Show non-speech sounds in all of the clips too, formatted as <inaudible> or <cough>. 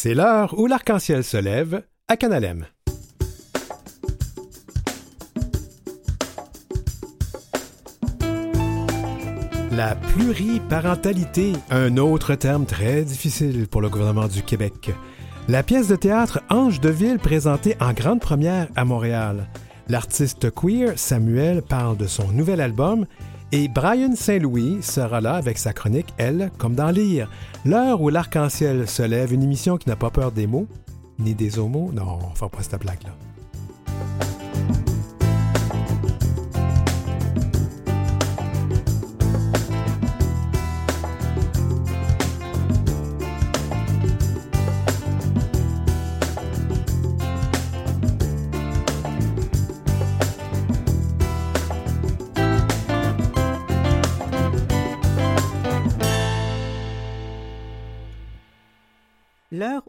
C'est l'heure où l'arc-en-ciel se lève à Canalem. La pluriparentalité, un autre terme très difficile pour le gouvernement du Québec. La pièce de théâtre Ange de Ville présentée en grande première à Montréal. L'artiste queer Samuel parle de son nouvel album et Brian Saint-Louis sera là avec sa chronique Elle comme dans Lire. L'heure où l'arc-en-ciel se lève, une émission qui n'a pas peur des mots, ni des homos. Non, on ne pas cette blague-là.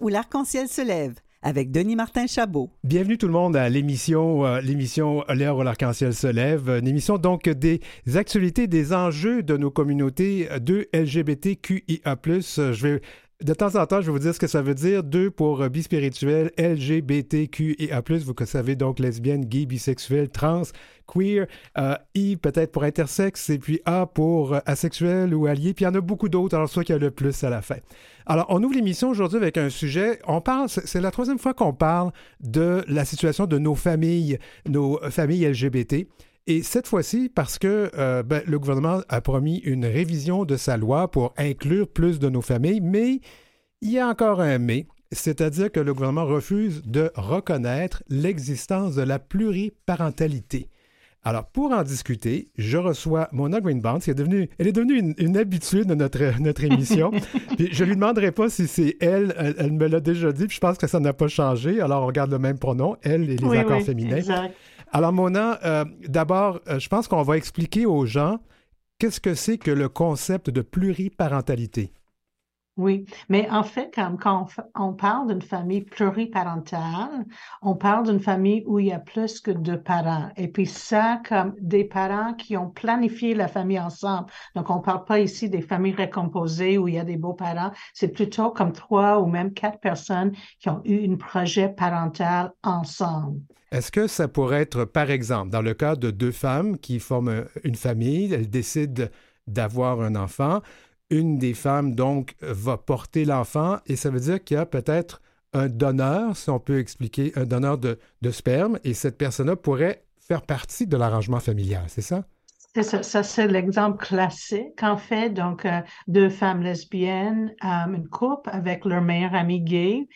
Où l'arc-en-ciel se lève avec Denis Martin Chabot. Bienvenue tout le monde à l'émission euh, l'émission L'heure où l'arc-en-ciel se lève, une émission donc des actualités, des enjeux de nos communautés de LGBTQIA+. Je vais de temps en temps, je vais vous dire ce que ça veut dire. Deux pour euh, bispirituel, LGBTQIA+, vous savez donc lesbienne, gay, bisexuel, trans, queer, euh, I peut-être pour intersexe, et puis A pour euh, asexuel ou allié, puis il y en a beaucoup d'autres, alors soit qu'il y a le plus à la fin. Alors, on ouvre l'émission aujourd'hui avec un sujet, on parle, c'est la troisième fois qu'on parle de la situation de nos familles, nos familles LGBT. Et cette fois-ci, parce que euh, ben, le gouvernement a promis une révision de sa loi pour inclure plus de nos familles, mais il y a encore un mais, c'est-à-dire que le gouvernement refuse de reconnaître l'existence de la pluriparentalité. Alors, pour en discuter, je reçois Mona Greenbound, qui est devenue, elle est devenue une, habitude de notre, notre émission. <laughs> puis je lui demanderai pas si c'est elle, elle, me l'a déjà dit, puis je pense que ça n'a pas changé. Alors, on regarde le même pronom, elle et les accords féminins. Exact. Alors, Mona, euh, d'abord, euh, je pense qu'on va expliquer aux gens qu'est-ce que c'est que le concept de pluriparentalité. Oui, mais en fait, quand, on, parle d'une famille pluriparentale, on parle d'une famille où il y a plus que deux parents. Et puis ça, comme des parents qui ont planifié la famille ensemble. Donc, on ne parle pas ici des familles recomposées où il y a des beaux-parents. C'est plutôt comme trois ou même quatre personnes qui ont eu un projet parental ensemble. Est-ce que ça pourrait être, par exemple, dans le cas de deux femmes qui forment une famille, elles décident d'avoir un enfant, une des femmes, donc, va porter l'enfant et ça veut dire qu'il y a peut-être un donneur, si on peut expliquer, un donneur de, sperme et cette personne-là pourrait faire partie de l'arrangement familial, c'est ça? C'est ça, ça c'est l'exemple classique, en fait. Donc, euh, deux femmes lesbiennes, euh, une couple avec leur meilleur ami gay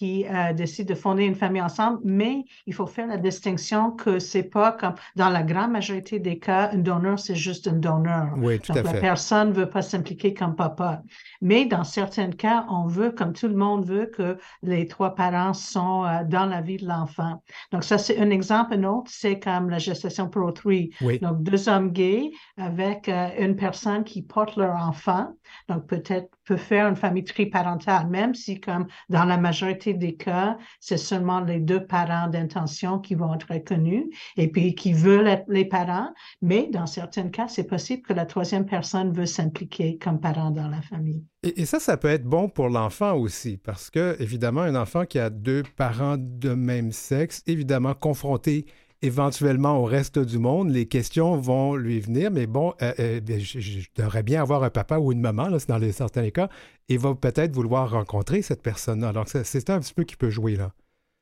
qui euh, décident de fonder une famille ensemble, mais il faut faire la distinction que c'est pas comme dans la grande majorité des cas, un donneur, c'est juste un donneur. Oui, tout Donc, à la personne ne veut pas s'impliquer comme papa. Mais dans certains cas, on veut, comme tout le monde veut, que les trois parents sont euh, dans la vie de l'enfant. Donc, ça, c'est un exemple. Un autre, c'est comme la gestation pro three. Donc, deux hommes gays avec euh, une personne qui porte leur enfant. Donc, peut-être peut faire une famille triparentale, même si, comme dans la majorité des cas, c'est seulement les deux parents d'intention qui vont être reconnus et puis qui veulent être les parents. Mais dans certains cas, c'est possible que la troisième personne veut s'impliquer comme parent dans la famille. Et, ça, ça peut être bon pour l'enfant aussi, parce que, évidemment, un enfant qui a deux parents de même sexe, évidemment confronté éventuellement au reste du monde, les questions vont lui venir, mais bon, euh, euh, ben, je, devrais bien avoir un papa ou une maman, là, dans certains cas, et va peut-être vouloir rencontrer cette personne-là. Donc, c'est un petit peu qui peut jouer là.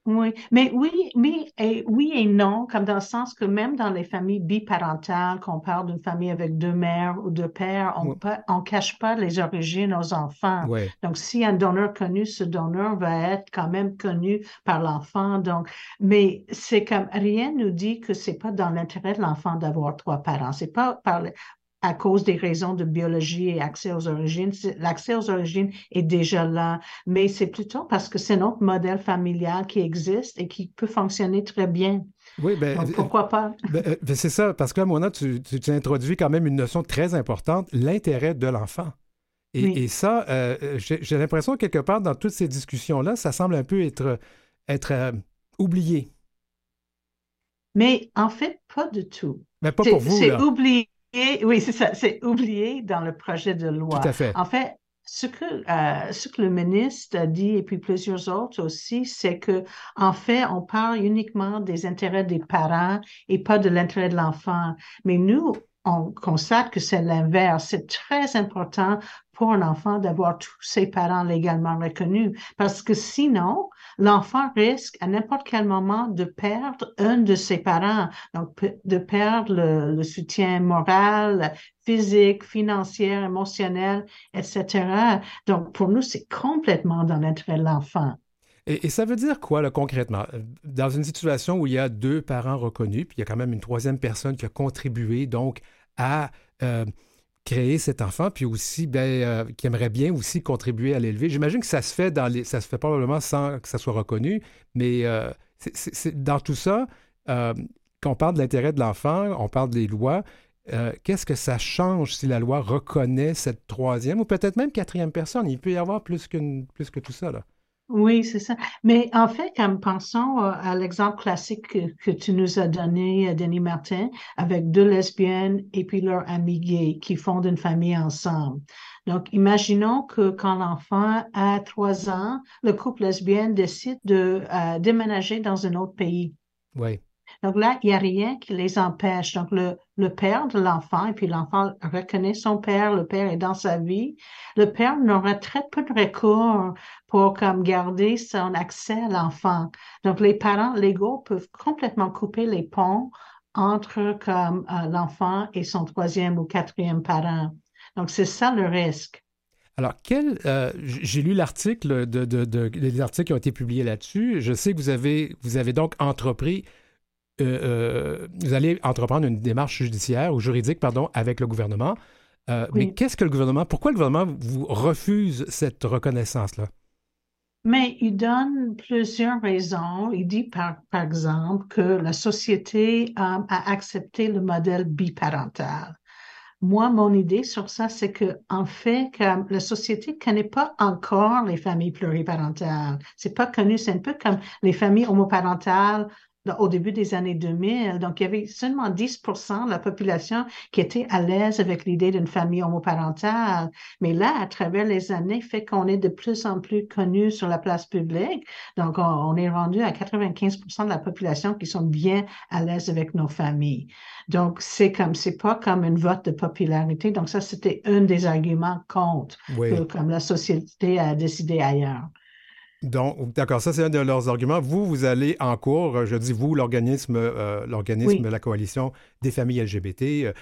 Oui, mais oui, mais et, oui et non, comme dans le sens que même dans les familles biparentales, qu'on parle d'une famille avec deux mères ou deux pères, on ne cache pas les origines aux enfants. Donc, si un donneur connu, ce donneur va être quand même connu par l'enfant. Donc, mais c'est comme rien nous dit que c'est pas dans l'intérêt de l'enfant d'avoir trois parents. C'est pas par, à cause des raisons de biologie et accès aux origines. L'accès aux origines est déjà là, mais c'est plutôt parce que c'est notre modèle familial qui existe et qui peut fonctionner très bien. Oui, ben, Donc, pourquoi pas? Ben, euh, ben, c'est ça, parce que là, Mona, tu, tu, introduis quand même une notion très importante, l'intérêt de l'enfant. Et, ça, euh, j'ai l'impression quelque part dans toutes ces discussions-là, ça semble un peu être, être euh, oublié. Mais en fait, pas du tout. Mais pas pour vous. C'est oublié oui, c'est ça. C'est oublié dans le projet de loi. Tout à fait. En fait, ce que, euh, ce que le ministre a dit, et puis plusieurs autres aussi, c'est que, en fait, on parle uniquement des intérêts des parents et pas de l'intérêt de l'enfant. Mais nous, on constate que c'est l'inverse. C'est très important pour un enfant d'avoir tous ses parents légalement reconnus parce que sinon, l'enfant risque à n'importe quel moment de perdre un de ses parents, donc de perdre le, soutien moral, physique, financier, émotionnel, etc. Donc, pour nous, c'est complètement dans l'intérêt de l'enfant. Et, ça veut dire quoi, là, concrètement? Dans une situation où il y a deux parents reconnus, puis il y a quand même une troisième personne qui a contribué, donc, à euh, créer cet enfant, puis aussi ben, euh, qui aimerait bien aussi contribuer à l'élever. J'imagine que ça se fait dans les, ça se fait probablement sans que ça soit reconnu, mais euh, c'est, dans tout ça, quand on parle de l'intérêt de l'enfant, on parle des lois. qu'est-ce que ça change si la loi reconnaît cette troisième ou peut-être même quatrième personne? Il peut y avoir plus, plus que tout ça. Là. Oui, c'est ça. Mais en fait, comme pensons euh, à l'exemple classique que, tu nous as donné, euh, Denis Martin, avec deux lesbiennes et puis leur ami gay qui fondent une famille ensemble. Donc, imaginons que quand l'enfant a trois ans, le couple lesbien décide de euh, déménager dans un autre pays. Oui. Donc là, il n'y a rien qui les empêche. Donc le, le père de l'enfant, et puis l'enfant reconnaît son père, le père est dans sa vie, le père n'aura très peu de recours pour comme garder son accès à l'enfant. Donc les parents légaux peuvent complètement couper les ponts entre comme euh, l'enfant et son troisième ou quatrième parent. Donc c'est ça le risque. Alors, quel, euh, j'ai lu l'article de, de, de, les articles qui ont été publiés là-dessus. Je sais que vous avez, vous avez donc entrepris vous allez entreprendre une démarche judiciaire ou juridique, pardon, avec le gouvernement. Euh, mais qu'est-ce que le gouvernement, pourquoi le gouvernement vous refuse cette reconnaissance-là? Mais il donne plusieurs raisons. Il dit, par, par exemple, que la société a accepté le modèle biparental. Moi, mon idée sur ça, c'est que, en fait, que la société ne connaît pas encore les familles pluriparentales. C'est pas connu. C'est un peu comme les familles homoparentales au début des années 2000. Donc, il y avait seulement 10% de la population qui était à l'aise avec l'idée d'une famille homoparentale. Mais là, à travers les années, fait qu'on est de plus en plus connu sur la place publique. Donc, on, est rendu à 95 de la population qui sont bien à l'aise avec nos familles. Donc, c'est comme, c'est pas comme une vote de popularité. Donc, ça, c'était un des arguments contre, comme la société a décidé ailleurs. Donc, d'accord, ça c'est un de leurs arguments. Vous, vous allez en cours, je dis vous, l'organisme, euh, l'organisme, la coalition des familles LGBT. Euh,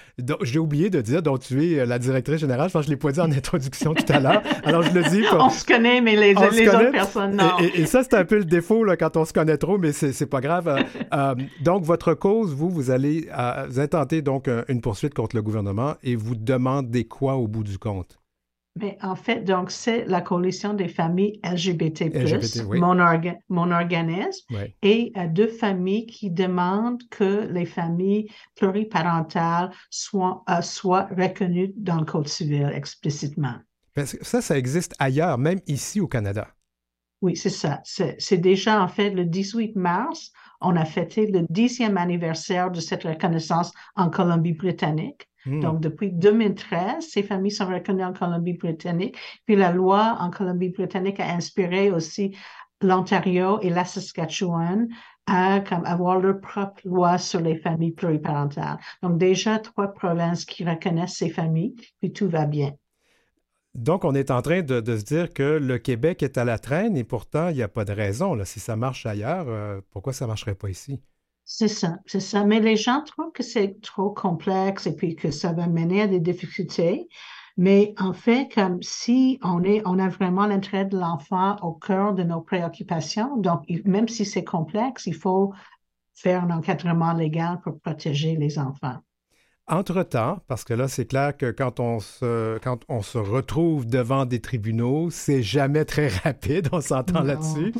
j'ai oublié de dire dont tu es euh, la directrice générale. Je pense que je l'ai pas dit en <laughs> introduction tout à l'heure. Alors je le dis. On se connaît, mais les, autres personnes non. Et, ça c'est un peu le défaut là, quand on se connaît trop, mais c'est pas grave. <laughs> donc votre cause, vous, vous allez vous intenter donc une poursuite contre le gouvernement et vous demandez quoi au bout du compte? Mais en fait, donc, c'est la coalition des familles LGBT, mon, organisme, et euh, deux familles qui demandent que les familles pluriparentales soient, euh, soient reconnues dans le Code civil explicitement. Parce que ça, ça existe ailleurs, même ici au Canada. Oui, c'est ça. C'est déjà, en fait, le 18 mars, on a fêté le dixième anniversaire de cette reconnaissance en Colombie-Britannique. Hmm. Donc, depuis 2013, ces familles sont reconnues en Colombie-Britannique. Puis la loi en Colombie-Britannique a inspiré aussi l'Ontario et la Saskatchewan à comme, avoir leur propre loi sur les familles pluriparentales. Donc, déjà trois provinces qui reconnaissent ces familles, puis tout va bien. Donc, on est en train de, se dire que le Québec est à la traîne et pourtant, il n'y a pas de raison. Là. Si ça marche ailleurs, euh, pourquoi ça ne marcherait pas ici? C'est ça, c'est ça. Mais les gens trouvent que c'est trop complexe et puis que ça va mener à des difficultés. Mais en fait, comme si on est, on a vraiment l'intérêt de l'enfant au cœur de nos préoccupations, donc même si c'est complexe, il faut faire un encadrement légal pour protéger les enfants. Entre-temps, parce que là, c'est clair que quand on, se, quand on se retrouve devant des tribunaux, c'est jamais très rapide, on s'entend là-dessus.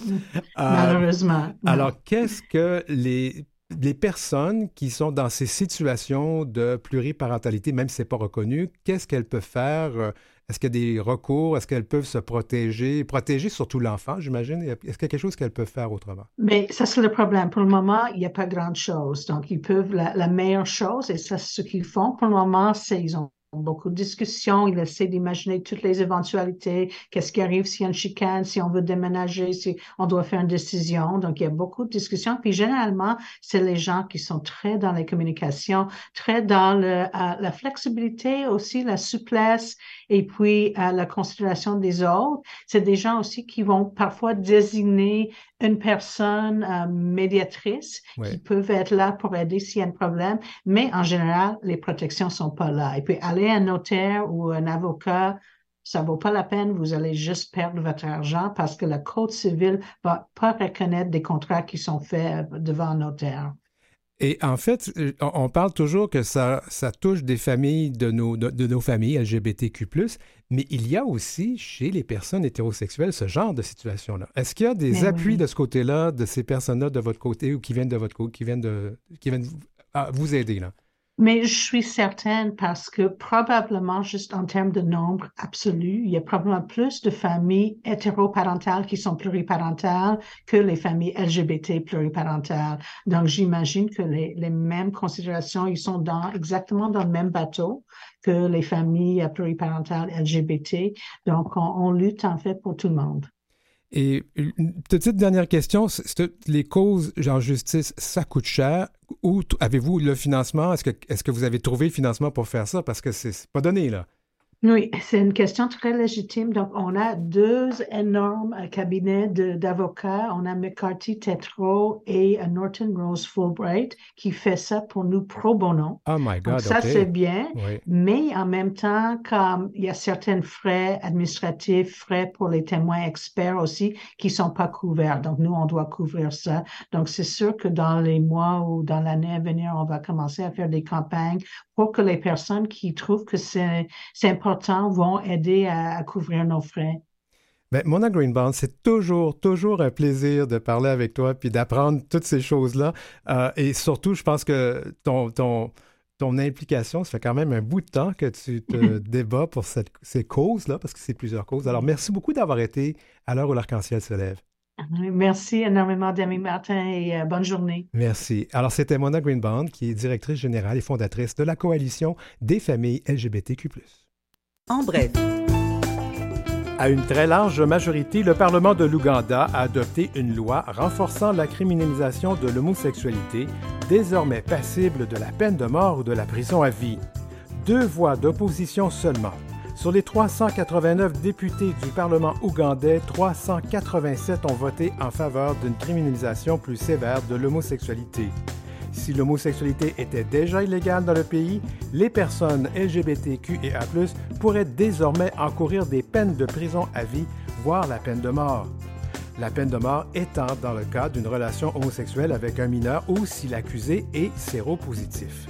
Malheureusement. alors, qu'est-ce que les les personnes qui sont dans ces situations de pluriparentalité, même si ce n'est pas reconnu, qu'est-ce qu'elles peuvent faire? Est-ce qu'il y a des recours? Est-ce qu'elles peuvent se protéger? Protéger surtout l'enfant, j'imagine. Est-ce qu'il y a quelque chose qu'elles peuvent faire autrement? Mais ça, c'est le problème. Pour le moment, il n'y a pas grand-chose. Donc, ils peuvent, la, meilleure chose, et ça, c'est ce qu'ils font pour le moment, c'est qu'ils ont beaucoup de discussions. Il essaie d'imaginer toutes les éventualités. Qu'est-ce qui arrive s'il y a une chicane, si on veut déménager, si on doit faire une décision. Donc, il y a beaucoup de discussions. Puis, généralement, c'est les gens qui sont très dans les communications, très dans euh, la flexibilité aussi, la souplesse et puis euh, la considération des autres. C'est des gens aussi qui vont parfois désigner une personne euh, médiatrice qui peuvent être là pour aider s'il y a un problème, mais en général, les protections sont pas là. Et puis, aller à un notaire ou un avocat, ça vaut pas la peine, vous allez juste perdre votre argent parce que le code civil va pas reconnaître des contrats qui sont faits devant un notaire. Et en fait, euh, on parle toujours que ça, ça touche des familles de nos, de, nos familles LGBTQ, mais il y a aussi chez les personnes hétérosexuelles ce genre de situation-là. Est-ce qu'il y a des ben appuis de ce côté-là, de ces personnes-là de votre côté ou qui viennent de votre côté, qui viennent, de, qui viennent vous aider? Là? Mais je suis certaine parce que probablement, juste en termes de nombre absolu, il y a probablement plus de familles hétéroparentales qui sont pluriparentales que les familles LGBT pluriparentales. Donc, j'imagine que les, les, mêmes considérations, ils sont dans, exactement dans le même bateau que les familles pluriparentales LGBT. Donc, on, on lutte en fait pour tout le monde. Et une petite dernière question, les causes en justice, ça coûte cher? Où avez-vous le financement? Est-ce que, est-ce que vous avez trouvé le financement pour faire ça? Parce que c'est pas donné, là. Oui, c'est une question très légitime. Donc, on a deux énormes euh, cabinets d'avocats. On a McCarthy Tetro et euh, Norton Rose Fulbright qui fait ça pour nous pro bono. Oh my God. ça, c'est bien. Mais en même temps, comme il y a certains frais administratifs, frais pour les témoins experts aussi qui sont pas couverts. Donc, nous, on doit couvrir ça. Donc, c'est sûr que dans les mois ou dans l'année à venir, on va commencer à faire des campagnes pour que les personnes qui trouvent que c'est important vont aider à, couvrir nos frais. Bien, Mona Greenbaum, c'est toujours, toujours un plaisir de parler avec toi puis d'apprendre toutes ces choses-là. Euh, et surtout, je pense que ton, ton, ton implication, ça fait quand même un bout de temps que tu te <laughs> débats pour cette, ces causes-là, parce que c'est plusieurs causes. Alors, merci beaucoup d'avoir été à l'heure où l'arc-en-ciel se lève. Merci énormément, Demi Martin, et euh, bonne journée. Merci. Alors, c'était Mona Greenbaum, qui est directrice générale et fondatrice de la Coalition des familles LGBTQ. En bref. À une très large majorité, le Parlement de l'Ouganda a adopté une loi renforçant la criminalisation de l'homosexualité, désormais passible de la peine de mort ou de la prison à vie. Deux voix d'opposition seulement sur les 389 députés du Parlement ougandais, 387 ont voté en faveur d'une criminalisation plus sévère de l'homosexualité. Si l'homosexualité était déjà illégale dans le pays, les personnes LGBTQIA+ pourraient désormais encourir des peines de prison à vie, voire la peine de mort. La peine de mort étant dans le cas d'une relation homosexuelle avec un mineur ou si l'accusé est séropositif.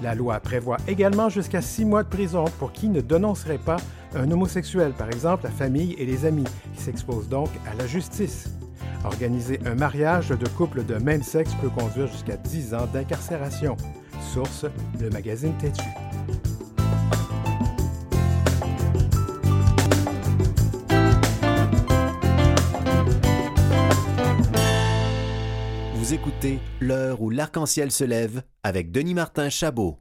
La loi prévoit également jusqu'à six mois de prison pour qui ne dénoncerait pas un homosexuel, par exemple la famille et les amis, qui s'exposent donc à la justice. Organiser un mariage de couple de même sexe peut conduire jusqu'à 10 ans d'incarcération. Source, le magazine Têtu. Vous écoutez L'heure où l'arc-en-ciel se lève avec Denis Martin Chabot.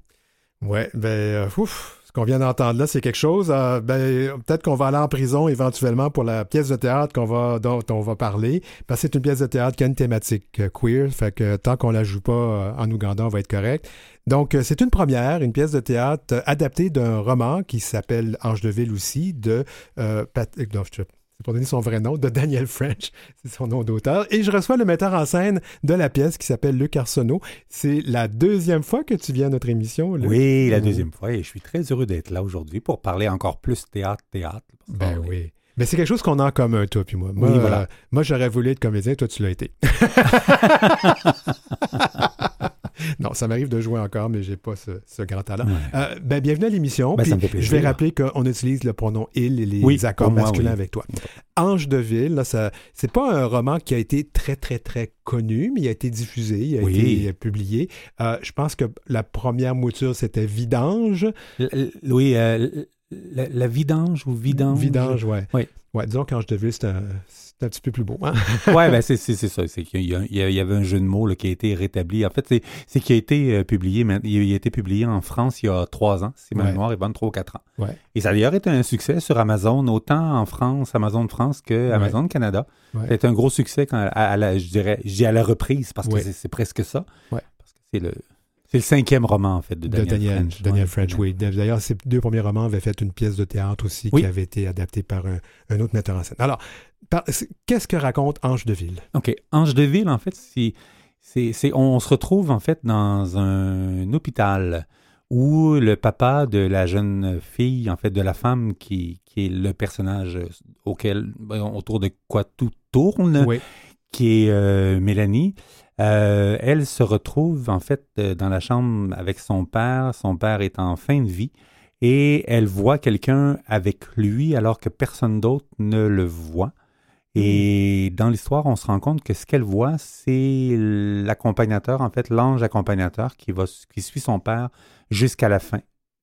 Ouais, ben, euh, ouf, qu'on vient d'entendre là, c'est quelque chose. Euh, ben, peut-être qu'on va aller en prison éventuellement pour la pièce de théâtre qu'on va, dont on va parler, parce c'est une pièce de théâtre qui a une thématique euh, queer, fait que tant qu'on la joue pas en Ouganda, on va être correct. Donc, c'est une première, une pièce de théâtre adaptée d'un roman qui s'appelle Ange de Ville aussi, de Patrick pour donner son vrai nom, de Daniel French, <laughs> c'est son nom d'auteur. Et je reçois le metteur en scène de la pièce qui s'appelle Luc Arsenault. C'est la deuxième fois que tu viens à notre émission. Oui, la deuxième fois. Et je suis très heureux d'être là aujourd'hui pour parler encore plus théâtre-théâtre. Ben oui. Mais c'est quelque chose qu'on a en commun, toi puis moi. Moi, voilà. Euh, moi j'aurais voulu être comédien, toi, tu l'as été. <laughs> <laughs> non, ça m'arrive de jouer encore, mais j'ai pas ce, grand talent. Euh, ben, bienvenue à l'émission. Ben, je vais rappeler qu'on utilise le pronom il et les accords masculins avec toi. Ange de ville, ce c'est pas un roman qui a été très, très, très connu, mais il a été diffusé, il a été publié. Euh, je pense que la première mouture, c'était Vidange. oui, la, la vidange ou vidange? Vidange, ouais. Oui. Ouais, disons qu'Ange de Ville, c'est un, c'est un petit peu plus beau. Hein? <laughs> ouais, ben c'est c'est- c'est ça. C'est qu'il y, avait un jeu de mots là, qui a été rétabli. En fait, c'est c'est qui a été euh, publié. mais Il a été publié en France il y a trois ans, si ma mémoire est bonne, trois ou quatre ans. Ouais. Et ça a d'ailleurs été un succès sur Amazon, autant en France, Amazon de France que Ouais. Amazon Canada. Ouais. C'est un gros succès quand, à, à la, je dirais, à la reprise parce que c'est presque ça. Ouais. Parce que c'est le c'est le cinquième roman en fait de de Daniel, Daniel, French. Daniel. French, oui. D'ailleurs, ces deux premiers romans avaient fait une pièce de théâtre aussi Oui. qui avait été adaptée par un, un autre metteur en scène. Alors, qu'est-ce que raconte Ange de Ville? OK. Ange de Ville, en fait, c'est, c'est, c'est- on se retrouve en fait dans un hôpital où le papa de la jeune fille, en fait, de la femme qui, qui est le personnage auquel, ben, autour de quoi tout tourne, Oui. qui est euh, Mélanie, euh, elle se retrouve en fait dans la chambre avec son père. Son père est en fin de vie et elle voit quelqu'un avec lui alors que personne d'autre ne le voit. Et dans l'histoire, on se rend compte que ce qu'elle voit, c'est l'accompagnateur, en fait, l'ange accompagnateur qui, va, qui suit son père jusqu'à la fin.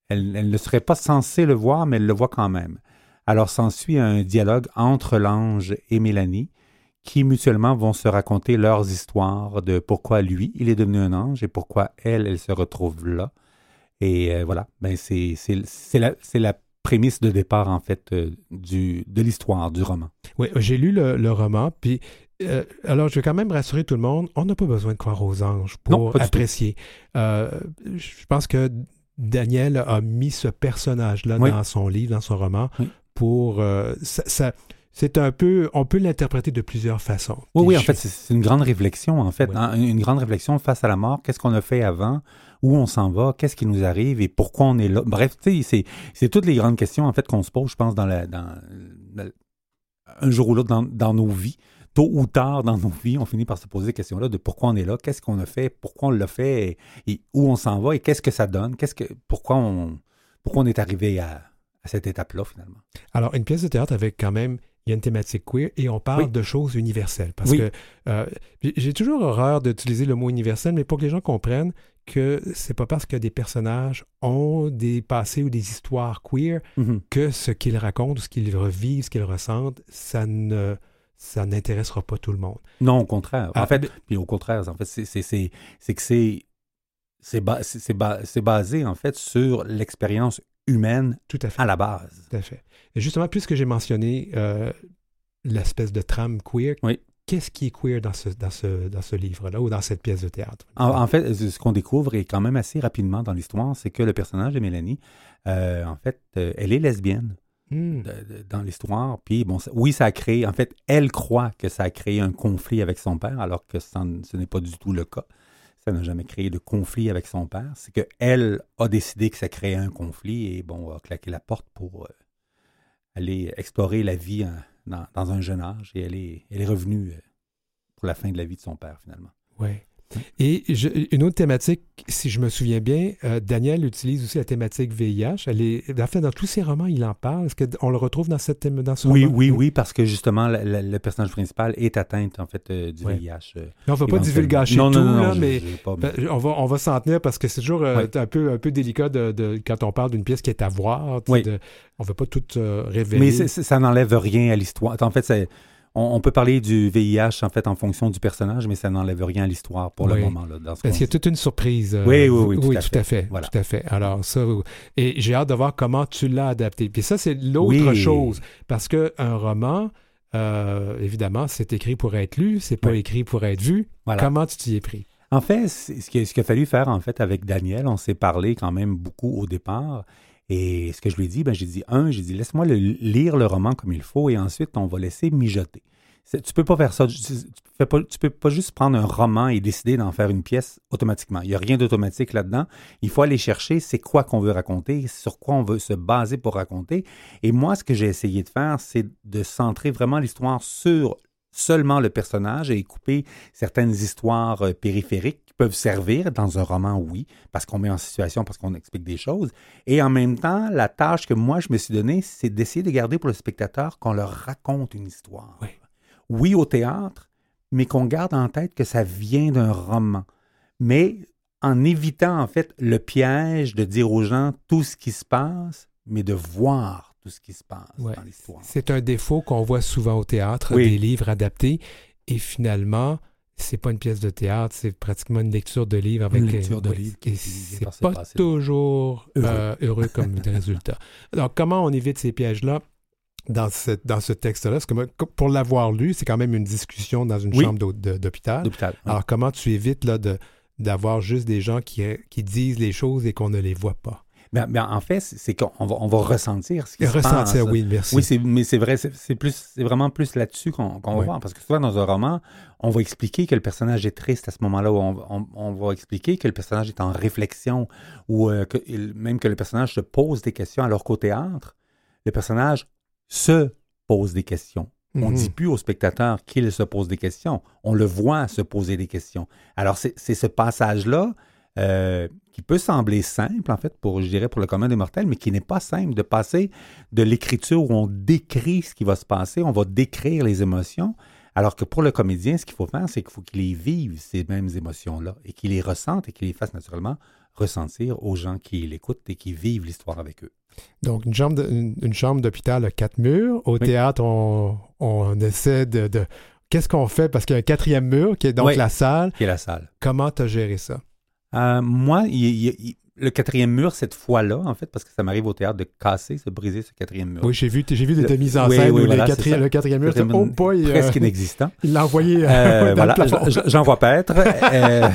Elle, elle ne serait pas censée le voir, mais elle le voit quand même. Alors s'ensuit un dialogue entre l'ange et Mélanie qui mutuellement vont se raconter leurs histoires de pourquoi lui, il est devenu un ange et pourquoi elle, elle se retrouve là. Et euh, voilà, ben c'est la, c'est la prémisse de départ, en fait, euh, du, de l'histoire, du roman. Oui, j'ai lu le, le roman, puis euh, alors je vais quand même rassurer tout le monde, on n'a pas besoin de croire aux anges pour apprécier. Euh, je pense que Daniel a mis ce personnage-là Oui. dans son livre, dans son roman, Oui. pour... ça, ça- c'est un peu... On peut l'interpréter de plusieurs façons. Oui, oui, en fait, c'est- c'est une grande réflexion, en fait. Oui. hein, une grande réflexion face à la mort. Qu'est-ce qu'on a fait avant? Où on s'en va? Qu'est-ce qui nous arrive? Et pourquoi on est là? Bref, c'est- c'est toutes les grandes questions, en fait, qu'on se pose, je pense, un jour ou l'autre dans, nos vies. Tôt ou tard dans nos vies, on finit par se poser ces questions-là de pourquoi on est là, qu'est-ce qu'on a fait, pourquoi on l'a fait, et, où on s'en va, et qu'est-ce que ça donne, qu'est-ce que, pourquoi on, pourquoi on est arrivé à cette étape-là, finalement. Alors, une pièce de théâtre avec quand même, il y a une thématique queer et on parle Oui. de choses universelles. Parce Oui. que euh, j'ai- toujours horreur d'utiliser le mot universel, mais pour que les gens comprennent que c'est pas parce que des personnages ont des passés ou des histoires queer Mhm. que ce qu'ils racontent, ce qu'ils revivent, ce qu'ils ressentent, ça ne ça n'intéressera pas tout le monde. Non, au contraire. Ah, en fait, puis au contraire, en fait, c'est, que c'est, c'est, ba- ba- c'est basé, en fait, sur l'expérience humaine Tout à fait. à la base. Tout à fait. Et justement, puisque j'ai mentionné euh, l'espèce de trame queer, Oui. qu'est-ce qui est queer dans ce, dans ce, dans ce livre-là ou dans cette pièce de théâtre? En, en fait, ce qu'on découvre, et quand même assez rapidement dans l'histoire, c'est que le personnage de Mélanie, euh, en fait, euh, elle est lesbienne Hmm. de- de- dans l'histoire. Puis, bon, ça- oui, ça a créé, en fait, elle croit que ça a créé un conflit avec son père, alors que ça ce n'est pas du tout le cas. Ça n'a jamais créé de conflit avec son père. C'est qu'elle a décidé que ça créait un conflit et, bon, a claqué la porte pour aller explorer la vie hein, dans, un jeune âge. Et elle est, elle est revenue euh, pour la fin de la vie de son père, finalement. Ouais. Et je- une autre thématique, si je me souviens bien, euh, Daniel utilise aussi la thématique VIH. Elle est, en fait, dans tous ses romans, il en parle. Est-ce qu'on le retrouve dans, cette, thème- dans ce Oui, roman? oui, oui, parce que justement, la- la- le personnage principal est atteinte, en fait, euh, du. VIH. euh, on va pas divulgacher non, tout, non, non, là, mais je vais pas- ben, on va, on va s'en tenir parce que c'est toujours un, peu, un peu délicat de, de- quand on parle d'une pièce qui est à voir. Oui. de- on ne veut pas tout révéler. Mais ça n'enlève rien à l'histoire. En fait, c'est- on, on peut parler du VIH en fait en fonction du personnage, mais ça n'enlève rien à l'histoire pour Oui. le moment. Là, dans ce Parce qu'il y a toute une surprise. euh, Oui, oui, oui, tout oui, à tout fait. à fait. Voilà. Tout à fait. Alors, ça, et j'ai hâte de voir comment tu l'as adapté. Puis ça, c'est l'autre Oui. chose. Parce qu'un roman, euh, évidemment, c'est écrit pour être lu, c'est pas Oui. écrit pour être vu. Voilà. Comment tu t'y es pris? En fait, ce qu'il ce qu'il a fallu faire en fait avec Daniel, on s'est parlé quand même beaucoup au départ. Et ce que je lui ai dit, ben, j'ai dit, un, j'ai dit, laisse-moi lire le roman comme il faut et ensuite, on va laisser mijoter. Tu peux pas faire ça. Tu, pas, tu peux pas juste prendre un roman et décider d'en faire une pièce automatiquement. Il n'y a rien d'automatique là-dedans. Il faut aller chercher c'est quoi qu'on veut raconter, sur quoi on veut se baser pour raconter. Et moi, ce que j'ai essayé de faire, c'est de centrer vraiment l'histoire sur seulement le personnage et couper certaines histoires euh, périphériques qui peuvent servir dans un roman, oui, parce qu'on met en situation, parce qu'on explique des choses. Et en même temps, la tâche que moi, je me suis donnée, c'est d'essayer de garder pour le spectateur qu'on leur raconte une histoire. Oui. Oui, au théâtre, mais qu'on garde en tête que ça vient d'un roman. Mais en évitant, en fait, le piège de dire aux gens tout ce qui se passe mais de voir tout ce qui se passe Ouais. dans l'histoire. C'est un défaut qu'on voit souvent au théâtre, Oui. des livres adaptés. Et finalement, c'est pas une pièce de théâtre, c'est pratiquement une lecture de livre avec Une lecture de livre qui c'est pas toujours Heureux. euh, heureux comme <laughs> résultat. Alors, comment on évite ces pièges-là dans ce, dans ce texte-là? Parce que pour l'avoir lu, c'est quand même une discussion dans une Oui. chambre d'hôpital. D'hôpital. oui. Alors, comment tu évites là, de, d'avoir juste des gens qui, qui disent les choses et qu'on ne les voit pas? Ben, ben, en fait, c'est qu'on on va, on va ressentir ce qui se Ressentir, passe. oui, merci. Oui, mais c'est vrai, c'est, plus, c'est vraiment plus là-dessus qu'on, qu'on va voir. Parce que souvent, dans un roman, on va expliquer que le personnage est triste à ce moment-là, où on, on- on va expliquer que le personnage est en réflexion, ou euh, que, même que le personnage se pose des questions, alors qu'au théâtre, le personnage se pose des questions. On Mhm. ne dit plus au spectateur qu'il se pose des questions. On le voit se poser des questions. Alors, c'est c'est ce passage-là euh, qui peut sembler simple, en fait, pour, je dirais, pour le commun des mortels, mais qui n'est pas simple de passer de l'écriture où on décrit ce qui va se passer, on va décrire les émotions, alors que pour le comédien, ce qu'il faut faire, c'est qu'il faut qu'il les vive, ces mêmes émotions-là, et qu'il les ressente et qu'il les fasse naturellement ressentir aux gens qui l'écoutent et qui vivent l'histoire avec eux. Donc, une chambre, de- une, une chambre d'hôpital a quatre murs. Au Oui. théâtre, on, on essaie de... de- Qu'est-ce qu'on fait? Parce qu'il y a un quatrième mur qui est donc Oui. la salle. Qui est la salle. Comment tu as géré ça? Euh, moi, il- il- il- le quatrième mur, cette fois-là, en fait, parce que ça m'arrive au théâtre de casser, de briser ce quatrième mur. Oui, j'ai vu, j'ai vu des mises en scène oui, où voilà, le, quatrième, ça. le quatrième mur, c'est Quatrième- oh boy! euh, Presque inexistant. il l'a envoyé euh, Euh, <laughs> dans voilà, le plafond. je- je- j'en vois paître,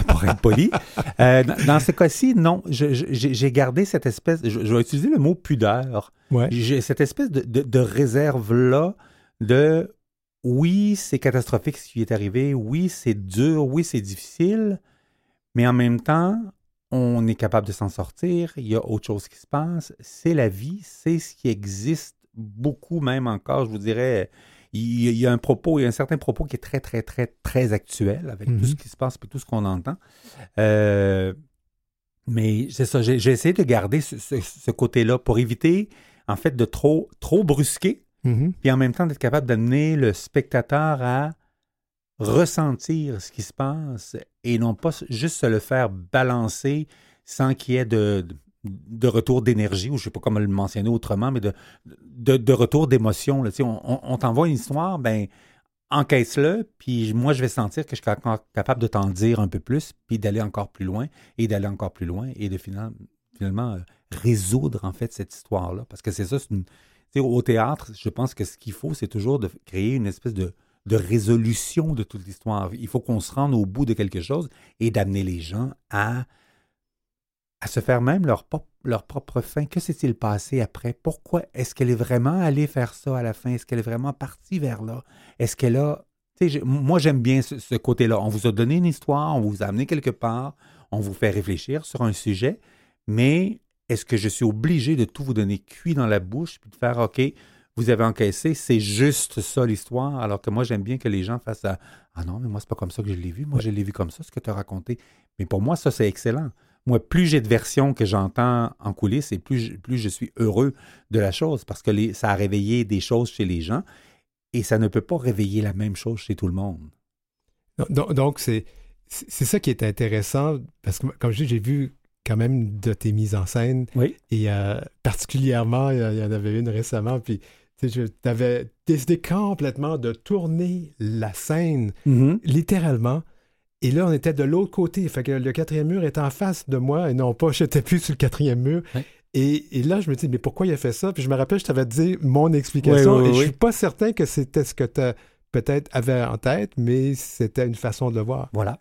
pour être poli. Dans, dans ce cas-ci, non, j'ai j'ai gardé cette espèce, je, je vais utiliser le mot pudeur, Ouais. j'ai cette espèce de, de- de réserve-là de oui, c'est catastrophique ce qui est arrivé, oui, c'est dur, oui, c'est difficile, mais en même temps, on est capable de s'en sortir, il y a autre chose qui se passe, c'est la vie, c'est ce qui existe beaucoup même encore, je vous dirais, il y a- un propos, il y a un certain propos qui est très, très, très, très actuel avec Mhm. tout ce qui se passe et tout ce qu'on entend. Euh, mais c'est ça, j'ai essayé de garder ce, ce- ce côté-là pour éviter, en fait, de trop, trop brusquer, Mhm. puis en même temps d'être capable d'amener le spectateur à ressentir ce qui se passe et non pas juste se le faire balancer sans qu'il y ait de, de retour d'énergie, ou je ne sais pas comment le mentionner autrement, mais de, de, retour d'émotion. On, on- on t'envoie une histoire, ben encaisse-le, puis moi, je vais sentir que je suis encore capable de t'en dire un peu plus, puis d'aller encore plus loin, et d'aller encore plus loin, et de final- finalement euh, résoudre, en fait, cette histoire-là. Parce que c'est ça, une- au théâtre, je pense que ce qu'il faut, c'est toujours de créer une espèce de, de résolution de toute l'histoire. Il faut qu'on se rende au bout de quelque chose et d'amener les gens à, à se faire même leur, propre fin. Que s'est-il passé après? Pourquoi? Est-ce qu'elle est vraiment allée faire ça à la fin? Est-ce qu'elle est vraiment partie vers là? Est-ce qu'elle a... j'ai- moi, j'aime bien ce, ce côté-là. On vous a donné une histoire, on vous a amené quelque part, on vous fait réfléchir sur un sujet, mais est-ce que je suis obligé de tout vous donner cuit dans la bouche puis de faire OK, vous avez encaissé, c'est juste ça l'histoire, alors que moi j'aime bien que les gens fassent à, Ah non, mais moi c'est pas comme ça que je l'ai vu, moi je l'ai vu comme ça, ce que tu as raconté. Mais pour moi, ça c'est excellent. Moi, plus j'ai de versions que j'entends en coulisses et plus, je- plus je suis heureux de la chose parce que les- ça a réveillé des choses chez les gens et ça ne peut pas réveiller la même chose chez tout le monde. Donc, c'est c'est ça qui est intéressant, parce que, comme je dis, j'ai vu quand même de tes mises en scène, Oui. et euh, particulièrement, il y en avait une récemment, puis tu avais décidé complètement de tourner la scène, littéralement, et là, on était de l'autre côté, fait que le quatrième mur était en face de moi, et non pas, <laughs> j'étais plus sur le quatrième mur. Ouais. Et, et là, je me dis, mais pourquoi il a fait ça? Puis je me rappelle, je t'avais dit mon explication, et je suis pas certain que c'était ce que tu peut-être avais en tête, mais c'était une façon de le voir. Voilà.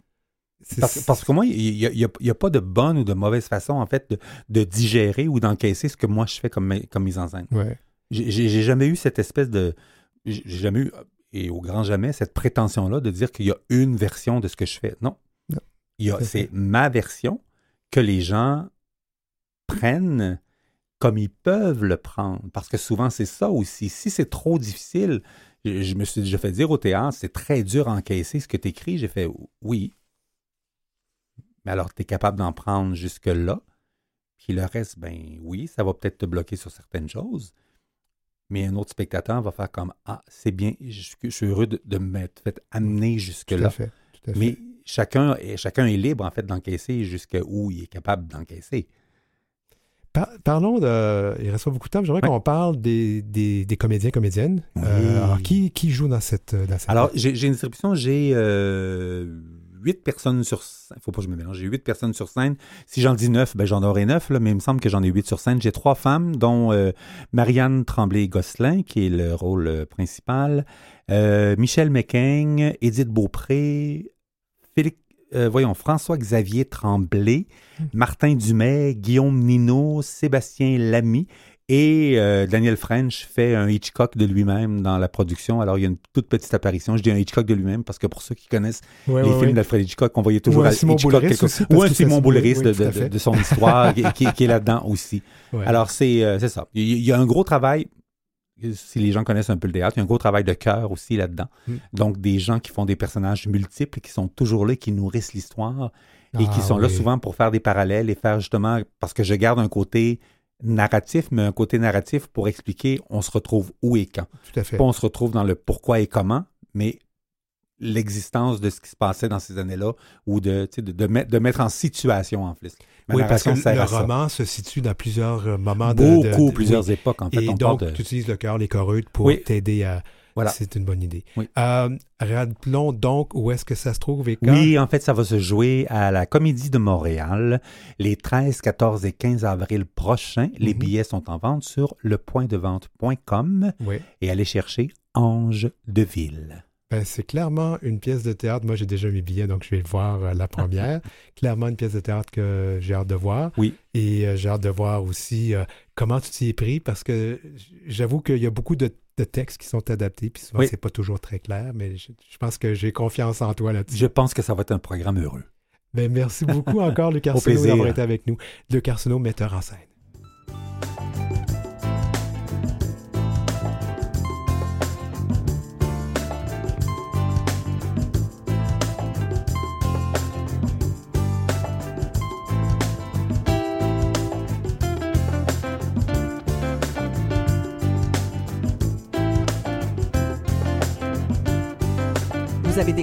Parce, parce que moi, il n'y a, pas de bonne ou de mauvaise façon, en fait, de, de digérer ou d'encaisser ce que moi je fais comme, comme mise en scène. Ouais. J'ai jamais eu cette espèce de. J'ai jamais eu, et au grand jamais, cette prétention-là de dire qu'il y a une version de ce que je fais. Non. C'est ma version que les gens prennent comme ils peuvent le prendre. Parce que souvent, c'est ça aussi. Si c'est trop difficile, je, je me suis déjà fait dire au théâtre, c'est très dur à encaisser ce que tu écris. J'ai fait oui. Mais alors, tu es capable d'en prendre jusque-là. Puis le reste, ben oui, ça va peut-être te bloquer sur certaines choses. Mais un autre spectateur va faire comme Ah, c'est bien, je, suis- je suis heureux de, de m'être fait amener jusque-là. fait. Tout à fait. Mais chacun est, chacun est libre, en fait, d'encaisser jusqu'où il est capable d'encaisser. parlons de. Il reste pas beaucoup de temps. J'aimerais qu'on parle des, des, des, comédiens, comédiennes. Euh, alors, qui, qui joue dans cette. Dans cette... Alors, j'ai une distribution. J'ai euh, huit personnes sur scène. faut pas que je me mélange. J'ai huit personnes sur scène. Si j'en dis neuf, ben j'en aurai neuf, là, mais il me semble que j'en ai huit sur scène. J'ai trois femmes, dont euh, Marianne Tremblay-Gosselin, qui est le rôle principal, Michel Méquin, Édith Beaupré, Félix euh, voyons, François-Xavier Tremblay, hmm. Martin Dumais, Guillaume Nino, Sébastien Lamy et euh, Daniel French fait un Hitchcock de lui-même dans la production. Alors, il y a une toute petite apparition. Je dis un Hitchcock de lui-même parce que pour ceux qui connaissent les films d'Alfred Hitchcock, on voyait toujours un Simon Hitchcock quelque... aussi, ou un Simon Bouleris de, son histoire qui, est là-dedans aussi. <laughs> Alors, euh, c'est ça. Il y a un gros travail si les gens connaissent un peu le théâtre, il y a un gros travail de cœur aussi là-dedans. Mm. Donc, des gens qui font des personnages multiples, qui sont toujours là, qui nourrissent l'histoire et qui ah sont là souvent pour faire des parallèles et faire justement, parce que je garde un côté narratif, mais un côté narratif pour expliquer on se retrouve où et quand. Tout à fait. Pas on se retrouve dans le pourquoi et comment, mais l'existence de ce qui se passait dans ces années-là ou de, de, de, mettre, de mettre en situation en plus. oui, parce que le roman se situe dans plusieurs euh, moments Beaucoup, de... Beaucoup, plusieurs époques en fait. Et donc, tu utilises le cœur, les chorutes pour t'aider à... Voilà. C'est une bonne idée. Oui. Euh, rappelons donc où est-ce que ça se trouve et quand? Oui, en fait, ça va se jouer à la Comédie de Montréal les 13, 14 et 15 avril prochains. Les mhm. billets sont en vente sur lepointdevente.com oui. et allez chercher Ange de Ville. Ben, c'est clairement une pièce de théâtre. Moi, j'ai déjà mes billets, donc je vais voir euh, la première. <laughs> clairement une pièce de théâtre que j'ai hâte de voir. Oui. Et euh, j'ai hâte de voir aussi euh, comment tu t'y es pris, parce que j'avoue qu'il y a beaucoup de, textes qui sont adaptés, puis souvent, c'est pas toujours très clair, mais je, pense que j'ai confiance en toi là-dessus. Je pense que ça va être un programme heureux. Ben, merci beaucoup <laughs> encore, Luc Arsenault, d'avoir été avec nous. Luc Arsenault, metteur en scène.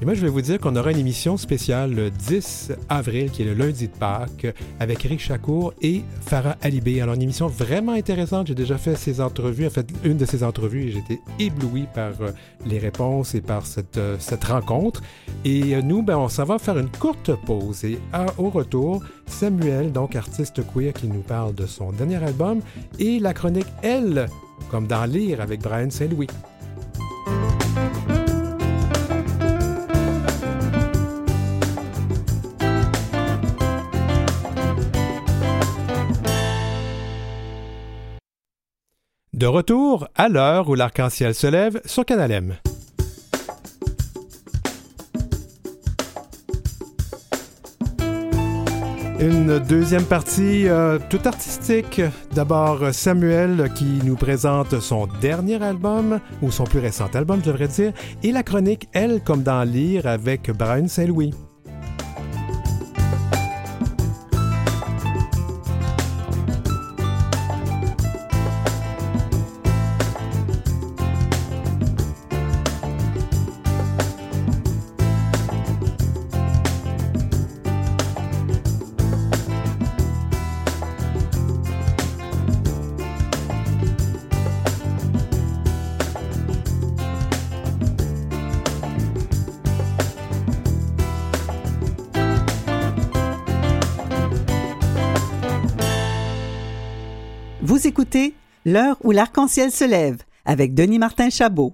Et moi, je vais vous dire qu'on aura une émission spéciale le 10 avril, qui est le lundi de Pâques, avec Eric Chacour et Farah Alibé. Alors, une émission vraiment intéressante. J'ai déjà fait ces entrevues, en fait, une de ces entrevues, et j'étais ébloui par euh, les réponses et par cette, euh, cette rencontre. Et euh, nous, ben, on s'en va faire une courte pause. Et au retour, Samuel, donc artiste queer, qui nous parle de son dernier album, et la chronique Elle, comme dans Lire avec Brian Saint-Louis. De retour à l'heure où l'arc-en-ciel se lève sur Canal M. Une deuxième partie euh, tout artistique. D'abord Samuel qui nous présente son dernier album, ou son plus récent album, je devrais dire, et la chronique Elle comme dans Lire avec Brian Saint-Louis. L'heure où l'arc-en-ciel se lève avec Denis Martin Chabot.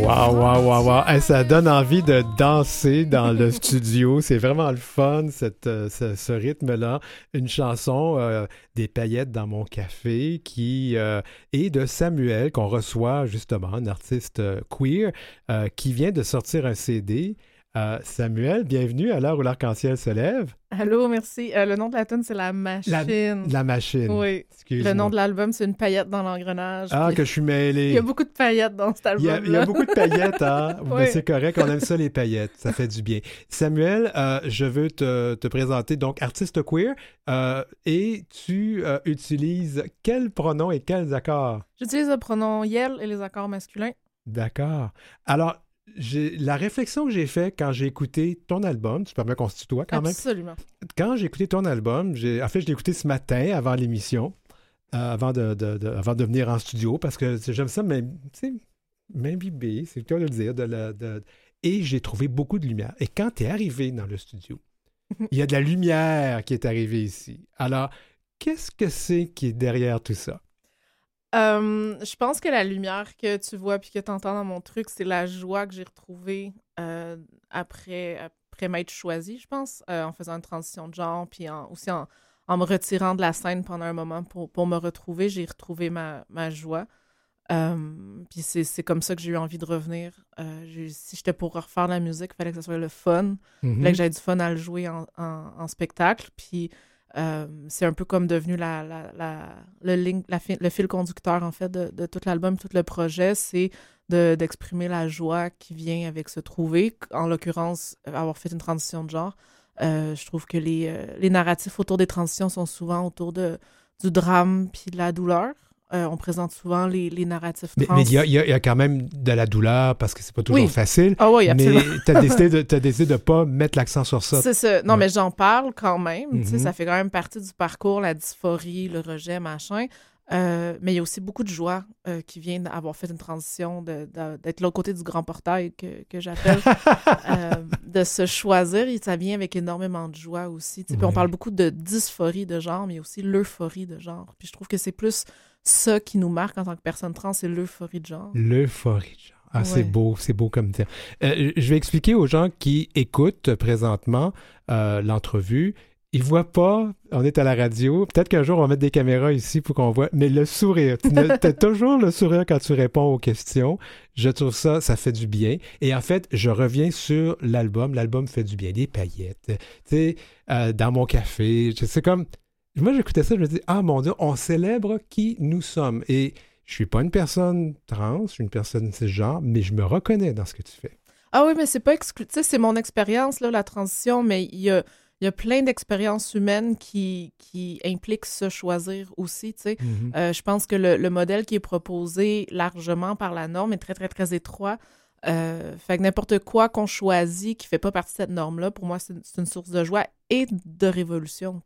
Waouh, waouh, waouh, waouh. ça donne envie de danser dans le <laughs> studio. C'est vraiment le fun, cette, euh, ce, ce rythme-là. Une chanson, euh, Des paillettes dans mon café, qui euh, est de Samuel, qu'on reçoit justement, un artiste queer, euh, qui vient de sortir un CD. Euh, Samuel, bienvenue à l'heure où l'arc-en-ciel se lève. Allô, merci. Euh, le nom de la tune, c'est La Machine. La machine. Oui. Excuse-moi. Le nom de l'album, c'est Une paillette dans l'engrenage. Ah, Puis que je suis mêlé. Il y a beaucoup de paillettes dans cet Il y, a, album-là. il y a beaucoup de paillettes, hein? <laughs> Oui. Mais c'est correct, on aime ça, les paillettes. Ça fait du bien. Samuel, euh, je veux te, te présenter, donc, artiste queer, et tu utilises quels pronoms et quels accords? J'utilise le pronom yel et les accords masculins. D'accord. Alors, la réflexion que j'ai faite quand j'ai écouté ton album, tu permets qu'on se tutoie quand même? Absolument. Quand j'ai écouté ton album, en fait, je l'ai écouté ce matin avant l'émission, euh, avant, de, de- de- avant de venir en studio, parce que j'aime ça, mais, tu sais, m'imbiber, c'est le cas de le dire. De la- de- Et j'ai trouvé beaucoup de lumière. Et quand tu es arrivé dans le studio, <laughs> il y a de la lumière qui est arrivée ici. Alors, qu'est-ce que c'est qui est derrière tout ça? Euh, je pense que la lumière que tu vois puis que tu entends dans mon truc, c'est la joie que j'ai retrouvée euh, après, après m'être choisie, je pense, euh, en faisant une transition de genre, puis en- aussi en, en me retirant de la scène pendant un moment pour, pour me retrouver. J'ai retrouvé ma, ma joie. Puis c'est comme ça que j'ai eu envie de revenir. Si j'étais pour refaire de la musique, il fallait que ce soit le fun. Il Mhm. fallait que j'aie du fun à le jouer en, en- en spectacle. Puis euh, c'est un peu comme devenu la, le, fil conducteur, en fait, de, tout l'album, tout le projet. C'est de- d'exprimer la joie qui vient avec se trouver. En l'occurrence, avoir fait une transition de genre. Euh, je trouve que les, euh, les narratifs autour des transitions sont souvent autour de, du drame puis de la douleur. Euh, on présente souvent les, les narratifs Mais trans. mais il y, a- y y quand même de la douleur parce que c'est pas toujours Oui. facile. Ah oui, absolument. mais tu as décidé de t'as décidé de pas mettre l'accent sur ça. C'est ça. Non, Ouais. mais j'en parle quand même. Mhm. Ça fait quand même partie du parcours, la dysphorie, le rejet, machin. Euh, mais il y a aussi beaucoup de joie euh, qui vient d'avoir fait une transition, d'être l'autre côté du grand portail que, que j'appelle, <laughs> euh, de se choisir. Et ça vient avec énormément de joie aussi. Puis on parle beaucoup de dysphorie de genre, mais aussi l'euphorie de genre. Puis je trouve que c'est plus ça qui nous marque en tant que personne trans, c'est l'euphorie de genre. L'euphorie. genre. Ah, c'est beau, c'est beau comme terme. Euh, je vais expliquer aux gens qui écoutent présentement euh, l'entrevue. Ils voient pas, on est à la radio. Peut-être qu'un jour, on va mettre des caméras ici pour qu'on voit. Mais le sourire, tu as <laughs> toujours le sourire quand tu réponds aux questions. Je trouve ça, ça fait du bien. Et en fait, je reviens sur l'album. L'album fait du bien. Des paillettes, tu sais, euh, dans mon café. C'est comme, moi, j'écoutais ça, je me dis, ah mon Dieu, on célèbre qui nous sommes. Et je suis pas une personne trans, je suis une personne cisgenre, mais je me reconnais dans ce que tu fais. Ah oui, mais c'est pas exclu. Tu sais, c'est mon expérience, là, la transition, mais il y a, y a plein d'expériences humaines qui, qui impliquent se choisir aussi, tu sais. Euh, je pense que le, le modèle qui est proposé largement par la norme est très, très, très étroit. Euh, fait que n'importe quoi qu'on choisit qui fait pas partie de cette norme-là, pour moi, c'est une, source de joie et de révolution.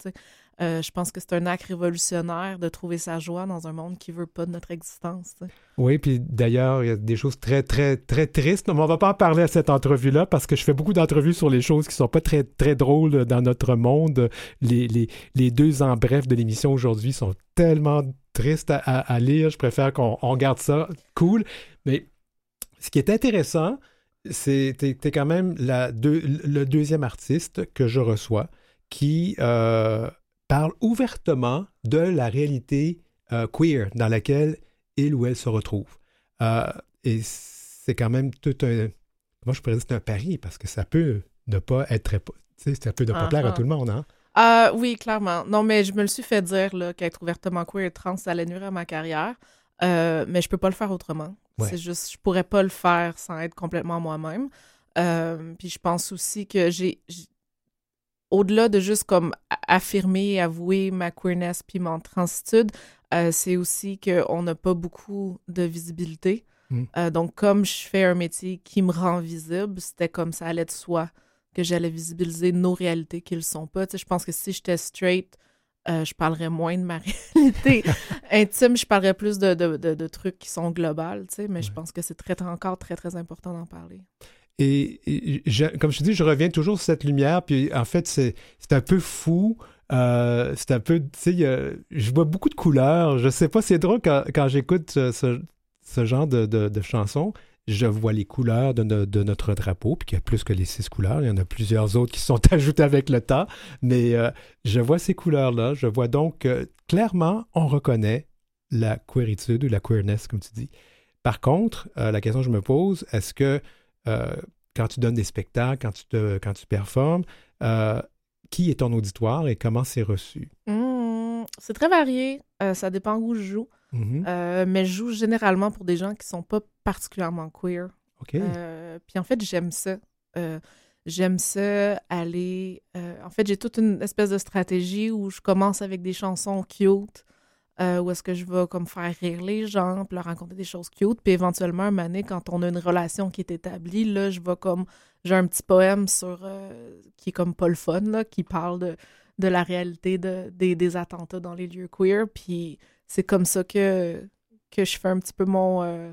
Euh, je pense que c'est un acte révolutionnaire de trouver sa joie dans un monde qui veut pas de notre existence, tu. Oui, puis d'ailleurs, il y a des choses très, très, très tristes. Mais on va pas en parler à cette entrevue-là parce que je fais beaucoup d'entrevues sur les choses qui sont pas très, très drôles dans notre monde. Les, les, les deux en bref de l'émission aujourd'hui sont tellement tristes à, lire. Je préfère qu'on on garde ça cool. Mais ce qui est intéressant, c'est t'es, t'es quand même le deuxième artiste que je reçois qui euh, parle ouvertement de la réalité euh, queer dans laquelle il ou elle se retrouve. Euh, et c'est quand même tout un. Moi, je pourrais dire que c'est un pari parce que ça peut ne pas être très. Tu sais, ça peut ne pas plaire à Ah-ha. tout le monde, hein? Ah oui, clairement. Non, mais je me le suis fait dire qu'être ouvertement queer et trans, ça allait nuire à ma carrière. Euh, mais je peux pas le faire autrement. Ouais. C'est juste, je pourrais pas le faire sans être complètement moi-même. Euh, puis je pense aussi que j'ai, au-delà de juste comme affirmer, avouer ma queerness puis mon transitude, euh, c'est aussi qu'on n'a pas beaucoup de visibilité. Mm. Euh, donc, comme je fais un métier qui me rend visible, c'était comme ça allait de soi que j'allais visibiliser nos réalités qui le sont pas. Tu sais, je pense que si j'étais straight, euh, je parlerais moins de ma <laughs> réalité <laughs> intime, je parlerais plus de, de, de- de trucs qui sont globales, tu sais, mais je pense que c'est très, encore très, très important d'en parler. Et, comme je te dis, je reviens toujours sur cette lumière, puis en fait, c'est un peu fou. euh, c'est un peu, tu sais, je vois beaucoup de couleurs. Je sais pas, c'est drôle quand, quand j'écoute ce, ce- genre de, de, chansons. Je vois les couleurs de, de notre drapeau, puis qu'il y a plus que les six couleurs. Il y en a plusieurs autres qui sont <laughs> ajoutées avec le temps. Mais euh, je vois ces couleurs-là. Je vois donc euh, clairement, on reconnaît la queeritude ou la queerness, comme tu dis. Par contre, la question que je me pose, est-ce que quand tu donnes des spectacles, quand tu, te, quand tu performes, euh, qui est ton auditoire et comment c'est reçu? Hmm, c'est très varié. Euh, ça dépend où je joue. Euh, mais je joue généralement pour des gens qui sont pas particulièrement queer. OK. Euh, puis en fait, j'aime ça. Euh, j'aime ça aller. euh, en fait, j'ai toute une espèce de stratégie où je commence avec des chansons cute, euh, où est-ce que je vais comme faire rire les gens, puis leur raconter des choses cute. Puis éventuellement, donné, quand on a une relation qui est établie, là, je vais comme. J'ai un petit poème sur. euh, qui est comme pas le fun, là, qui parle de, de la réalité de, des, des attentats dans les lieux queer. Puis c'est comme ça que, que je fais un petit peu mon. euh,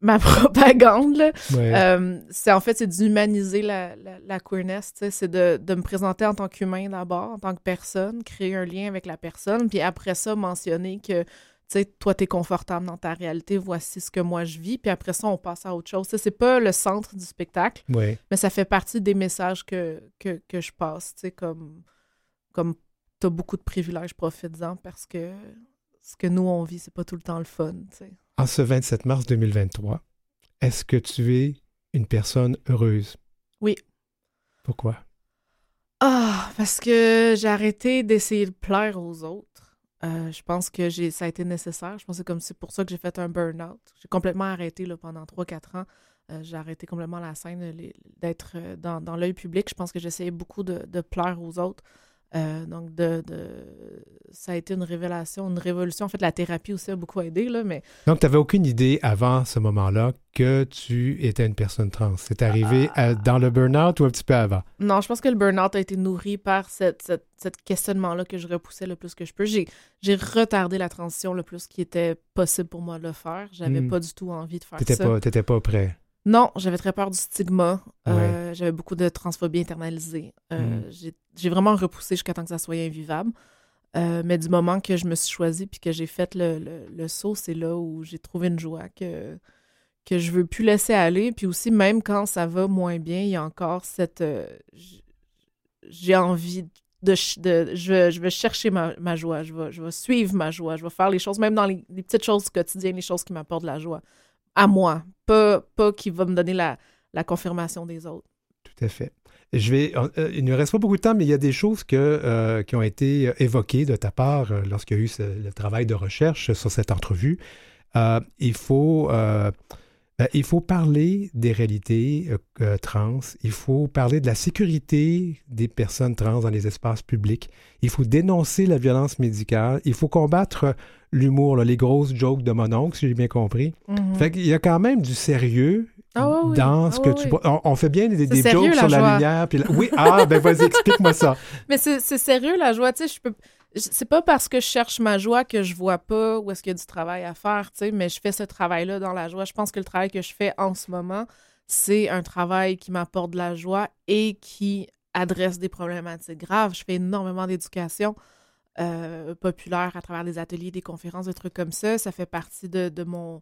ma <laughs> propagande, là. Ouais. Euh, c'est en fait, c'est d'humaniser la, la, la queerness, c'est de, de me présenter en tant qu'humain d'abord, en tant que personne, créer un lien avec la personne, puis après ça, mentionner que, tu sais, toi, t'es confortable dans ta réalité, voici ce que moi je vis, puis après ça, on passe à autre chose. C'est pas le centre du spectacle, Ouais. mais ça fait partie des messages que, que, que je passe, tu sais, comme, comme t'as beaucoup de privilèges, profites-en, parce que ce que nous, on vit, c'est pas tout le temps le fun, tu sais. En ce 27 mars 2023, est-ce que tu es une personne heureuse? Oui. Pourquoi? Ah, parce que j'ai arrêté d'essayer de plaire aux autres. Euh, je pense que j'ai, ça a été nécessaire. Je pense que c'est comme c'est pour ça que j'ai fait un burn-out. J'ai complètement arrêté là, pendant 3-4 ans. Euh, j'ai arrêté complètement la scène, d'être euh, dans, dans l'œil public. Je pense que j'essayais beaucoup de, de plaire aux autres. Euh, donc, de, de- ça a été une révélation, une révolution. En fait, la thérapie aussi a beaucoup aidé, là, mais Donc, tu n'avais aucune idée avant ce moment-là que tu étais une personne trans? C'est arrivé Ah. à- dans le burn-out ou un petit peu avant? Non, je pense que le burn-out a été nourri par cette, cette, cette questionnement-là que je repoussais le plus que je peux. J'ai, j'ai retardé la transition le plus qui était possible pour moi de le faire. J'avais Hmm. pas du tout envie de faire Tu ça. n'étais pas, t'étais pas prêt? Non, j'avais très peur du stigma. Euh, J'avais beaucoup de transphobie internalisée. Euh, Hmm. j'ai, vraiment repoussé jusqu'à temps que ça soit invivable. Euh, mais du moment que je me suis choisie puis que j'ai fait le, le, le saut, c'est là où j'ai trouvé une joie que, que je veux plus laisser aller. Puis aussi, même quand ça va moins bien, il y a encore cette... j'ai envie de... de je, je vais chercher ma, ma joie. Je vais, je vais suivre ma joie. Je vais faire les choses, même dans les, les petites choses quotidiennes, les choses qui m'apportent de la joie. À moi. Pas, qui va me donner la, confirmation des autres. Tout à fait. Je vais, euh, il ne reste pas beaucoup de temps, mais il y a des choses euh, qui ont été euh, évoquées de ta part euh, lorsqu'il y a eu le travail de recherche sur cette entrevue. Euh, il, faut, euh, il faut parler des réalités euh, euh, trans. Il faut parler de la sécurité des personnes trans dans les espaces publics. Il faut dénoncer la violence médicale. Il faut combattre l'humour, les grosses jokes de mon oncle, si j'ai bien compris. Fait qu'il y a quand même du sérieux Ah oui. dans Ah ce que ouais, tu oui. On, on fait bien des, C'est des sérieux, jokes sur la lumière. puis la- Oui, ah, ben vas-y, explique-moi ça. <laughs> Mais c'est sérieux, la joie. Tu sais, je peux. C'est pas parce que je cherche ma joie que je vois pas où est-ce qu'il y a du travail à faire, tu sais, mais je fais ce travail-là dans la joie. Je pense que le travail que je fais en ce moment, c'est un travail qui m'apporte de la joie et qui adresse des problématiques graves. Je fais énormément d'éducation euh, populaire à travers des ateliers, des conférences, des trucs comme ça. Ça fait partie de mon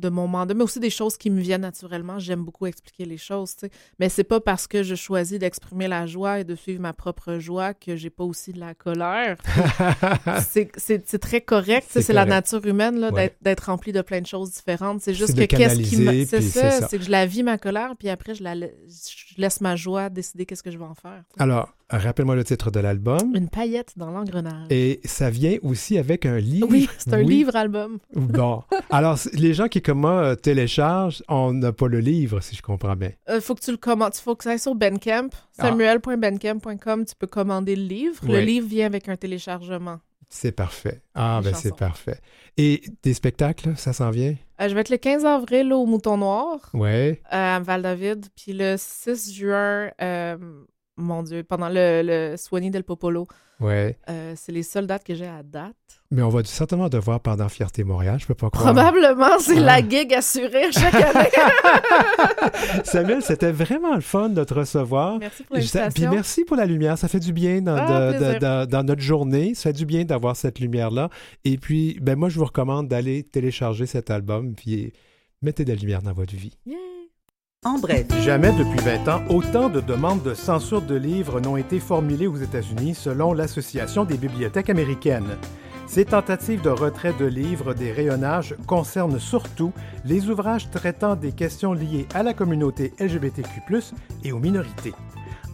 de mon mandat, mais aussi des choses qui me viennent naturellement. J'aime beaucoup expliquer les choses, tu sais. Mais c'est pas parce que je choisis d'exprimer la joie et de suivre ma propre joie que j'ai pas aussi de la colère. <laughs> c'est très correct, C'est la nature humaine Ouais. d'être- remplie de plein de choses différentes. C'est juste que qu'est-ce qui me... C'est ça, c'est que je la vis ma colère, puis après je, la je laisse ma joie décider qu'est-ce que je vais en faire. Alors, rappelle-moi le titre de l'album. Une paillette dans l'engrenage. Et ça vient aussi avec un livre. Oui, c'est un Oui. livre-album. Bon. Alors, les gens qui, comme moi, euh, téléchargent, on n'a pas le livre, si je comprends bien. Euh, faut que tu le commandes. Il faut que ça aille sur Bandcamp. Ah. Samuel.bandcamp.com. Tu peux commander le livre. Le livre vient avec un téléchargement. C'est parfait. Ah, ben c'est parfait. Et des spectacles, ça s'en vient? Euh, je vais être le 15 avril au Mouton Noir, Ouais. euh, à Val-David. Puis le 6 juin, mon Dieu, pendant le, le Suoni del Popolo. Ouais. Euh, c'est les seules dates que j'ai à date. Mais on va certainement devoir pendant Fierté Montréal, je peux pas croire. Probablement, c'est Ah. la gig assurée à chaque année. <laughs> Samuel, c'était vraiment le fun de te recevoir. merci pour Je- Puis l'invitation. merci pour la lumière. Ça fait du bien dans, Ah, de- de- dans notre journée. Ça fait du bien d'avoir cette lumière-là. Et puis, ben moi, je vous recommande d'aller télécharger cet album. Puis mettez de la lumière dans votre vie. Yeah. En bref, Jamais depuis 20 ans, autant de demandes de censure de livres n'ont été formulées aux États-Unis selon l'Association des bibliothèques américaines. Ces tentatives de retrait de livres des rayonnages concernent surtout les ouvrages traitant des questions liées à la communauté LGBTQ+, et aux minorités.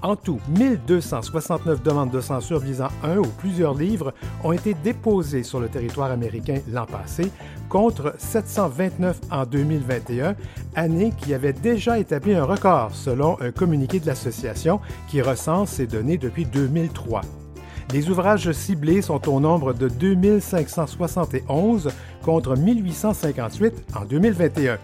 En tout, 1269 demandes de censure visant un ou plusieurs livres ont été déposées sur le territoire américain l'an passé, contre 729 en 2021, année qui avait déjà établi un record selon un communiqué de l'association qui recense ces données depuis 2003. Les ouvrages ciblés sont au nombre de 2571 contre 1858 en 2021.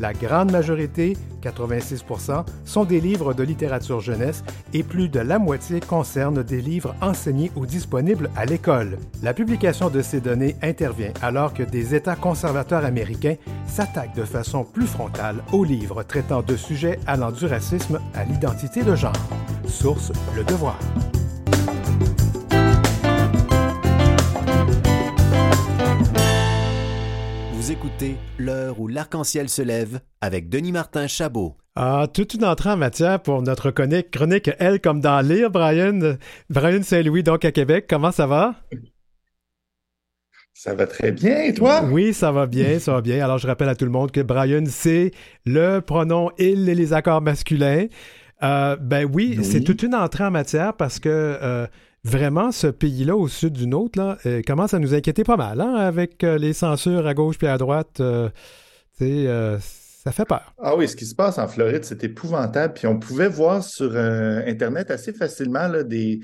La grande majorité, 86% sont des livres de littérature jeunesse et plus de la moitié concernent des livres enseignés ou disponibles à l'école. La publication de ces données intervient alors que des États conservateurs américains s'attaquent de façon plus frontale aux livres traitant de sujets allant du racisme à l'identité de genre. Source Le Devoir. Vous écoutez L'heure où l'arc-en-ciel se lève avec Denis Martin Chabot. Ah, toute une entrée en matière pour notre chronique, chronique Elle comme dans Lire, Brian. Brian Saint-Louis, donc à Québec. Comment ça va? Ça va très bien, et toi? Oui, ça va bien, ça va bien. Alors, je rappelle à tout le monde que Brian, c'est le pronom il et les accords masculins. Euh, ben oui, Oui. c'est toute une entrée en matière parce que euh, vraiment, ce pays-là, au sud du nôtre, là, euh, commence à nous inquiéter pas mal, hein, avec euh, les censures à gauche puis à droite. euh, euh, ça fait peur. Ah oui, ce qui se passe en Floride, c'est épouvantable. Puis on pouvait voir sur Internet assez facilement des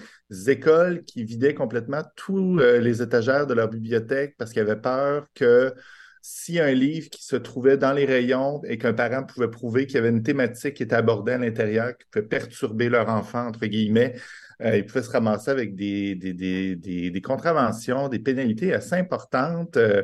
écoles qui vidaient complètement tous les étagères de leur bibliothèque parce qu'ils avaient peur que a un livre qui se trouvait dans les rayons et qu'un parent pouvait prouver qu'il y avait une thématique qui était abordée à l'intérieur, qui pouvait perturber leur enfant, entre guillemets, euh, ils pouvaient se ramasser avec des, des, des, des, des contraventions, des pénalités assez importantes. Euh,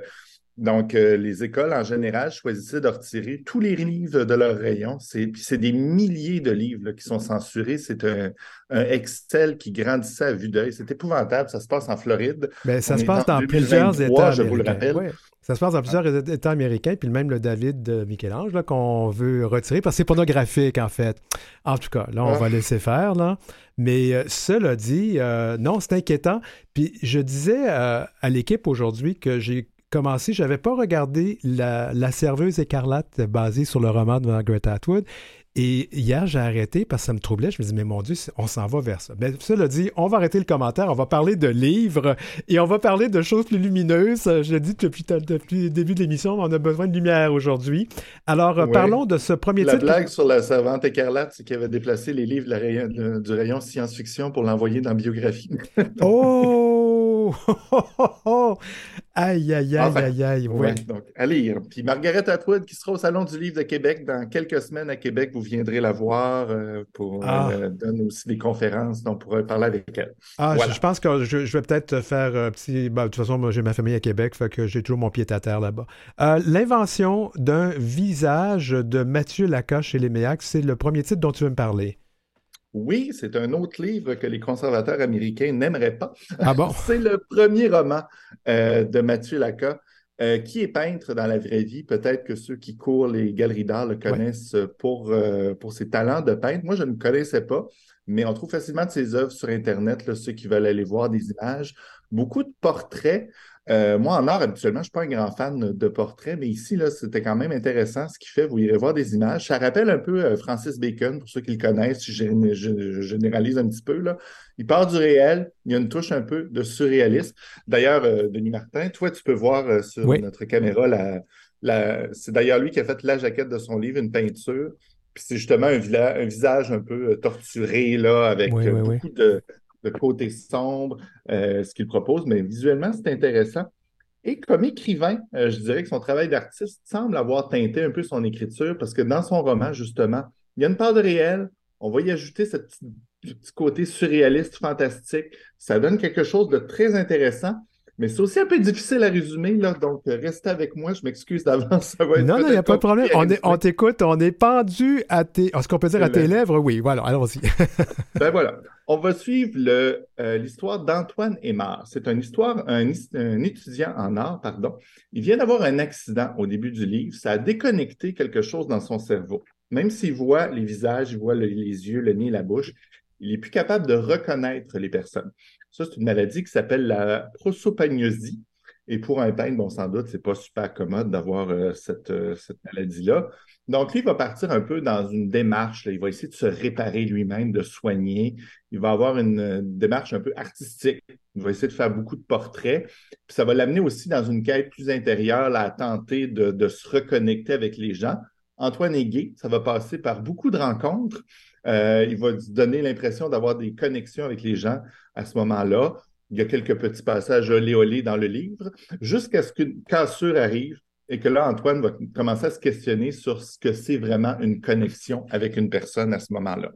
donc, euh, les écoles, en général, choisissaient de retirer tous les livres de leur rayon. C'est, puis c'est des milliers de livres là, qui sont censurés. C'est un, un Excel qui grandissait à vue d'œil. C'est épouvantable. Ça se passe en Floride. Ben, ça On se passe dans plusieurs 2023, États je vous le rappelle. Ouais. Ça se passe dans plusieurs États américains, puis même le David de Michel-Ange là, qu'on veut retirer parce que c'est pornographique, en fait. En tout cas, là, on Ah. va laisser faire, là. Mais euh, cela dit, euh, non, c'est inquiétant. Puis je disais euh, à l'équipe aujourd'hui que j'ai commencé, j'avais pas regardé la, la serveuse écarlate basée sur le roman de Margaret Atwood. Et hier, j'ai arrêté parce que ça me troublait. Je me dis, mais mon Dieu, on s'en va vers ça. Mais cela dit, on va arrêter le commentaire. On va parler de livres et on va parler de choses plus lumineuses. Euh, Je l'ai dit depuis, depuis le début de l'émission, on a besoin de lumière aujourd'hui. Alors, euh, Oui. parlons de ce premier La titre. blague sur la servante écarlate, c'est qu'il avait déplacé les livres de la rayon- de- du rayon science-fiction pour l'envoyer dans biographie. Oh! <laughs> Aïe, aïe, aïe, Enfin, aïe, aïe. Ouais, Ouais. donc à lire. Puis Margaret Atwood qui sera au Salon du Livre de Québec dans quelques semaines à Québec, vous viendrez la voir euh, pour Ah. euh, donne aussi des conférences, donc on pourra parler avec elle. Ah, je- Voilà. je, pense que je, je vais peut-être faire un petit. ben, de toute façon, moi, j'ai ma famille à Québec, fait que j'ai toujours mon pied à terre là-bas. Euh, L'invention d'un visage de Mathieu Lacoche chez les Méacs, c'est le premier titre dont tu veux me parler. Oui, c'est un autre livre que les conservateurs américains n'aimeraient pas. Ah bon? <laughs> C'est le premier roman euh, de Mathieu Laca, euh, qui est peintre dans la vraie vie. Peut-être que ceux qui courent les galeries d'art le connaissent pour, euh, pour ses talents de peintre. Moi, je ne le connaissais pas, mais on trouve facilement de ses œuvres sur Internet, là, ceux qui veulent aller voir des images. Beaucoup de portraits. Euh, moi, en art, habituellement, je ne suis pas un grand fan de portraits, mais ici, là, c'était quand même intéressant ce qu'il fait. Vous irez voir des images. Ça rappelle un peu euh, Francis Bacon, pour ceux qui le connaissent, si je, je- je généralise un petit peu. Là. Il part du réel, il y a une touche un peu de surréalisme. D'ailleurs, euh, Denis Martin, toi, tu peux voir euh, sur Oui. notre caméra, la, la- c'est d'ailleurs lui qui a fait la jaquette de son livre, une peinture. Puis c'est justement un, visage un peu torturé, là, avec Oui, oui, oui. beaucoup de, de côté sombre, euh, ce qu'il propose. Mais visuellement, c'est intéressant. Et comme écrivain, euh, je dirais que son travail d'artiste semble avoir teinté un peu son écriture parce que dans son roman, justement, il y a une part de réel. On va y ajouter petite petit côté surréaliste, fantastique. Ça donne quelque chose de très intéressant. Mais c'est aussi un peu difficile à résumer, là, donc euh, restez avec moi, je m'excuse d'avance. <laughs> non, non, il n'y a pas de problème. On, on t'écoute, on est pendu à tes. Est-ce qu'on peut dire à tes lèvres? Oui, voilà, allons-y. <laughs> ben voilà. On va suivre euh, l'histoire d'Antoine Aymar. C'est une histoire, un, étudiant en art, pardon. Il vient d'avoir un accident au début du livre. Ça a déconnecté quelque chose dans son cerveau. Même s'il voit les visages, il voit les yeux, le nez, la bouche, il n'est plus capable de reconnaître les personnes. Ça, c'est une maladie qui s'appelle la prosopagnosie. Et pour un peintre, bon, sans doute, c'est pas super commode d'avoir euh, cette, euh, cette maladie-là. Donc, lui, il va partir un peu dans une démarche. Il va essayer de se réparer lui-même, de soigner. Il va avoir une, euh, démarche un peu artistique. Il va essayer de faire beaucoup de portraits. Puis ça va l'amener aussi dans une quête plus intérieure, à tenter de, de, se reconnecter avec les gens. Antoine est gay. Ça va passer par beaucoup de rencontres. Euh, il va donner l'impression d'avoir des connexions avec les gens à ce moment-là. Il y a quelques petits passages olé dans le livre, jusqu'à ce qu'une cassure arrive et que là, Antoine va commencer à se questionner sur ce que c'est vraiment une connexion avec une personne à ce moment-là.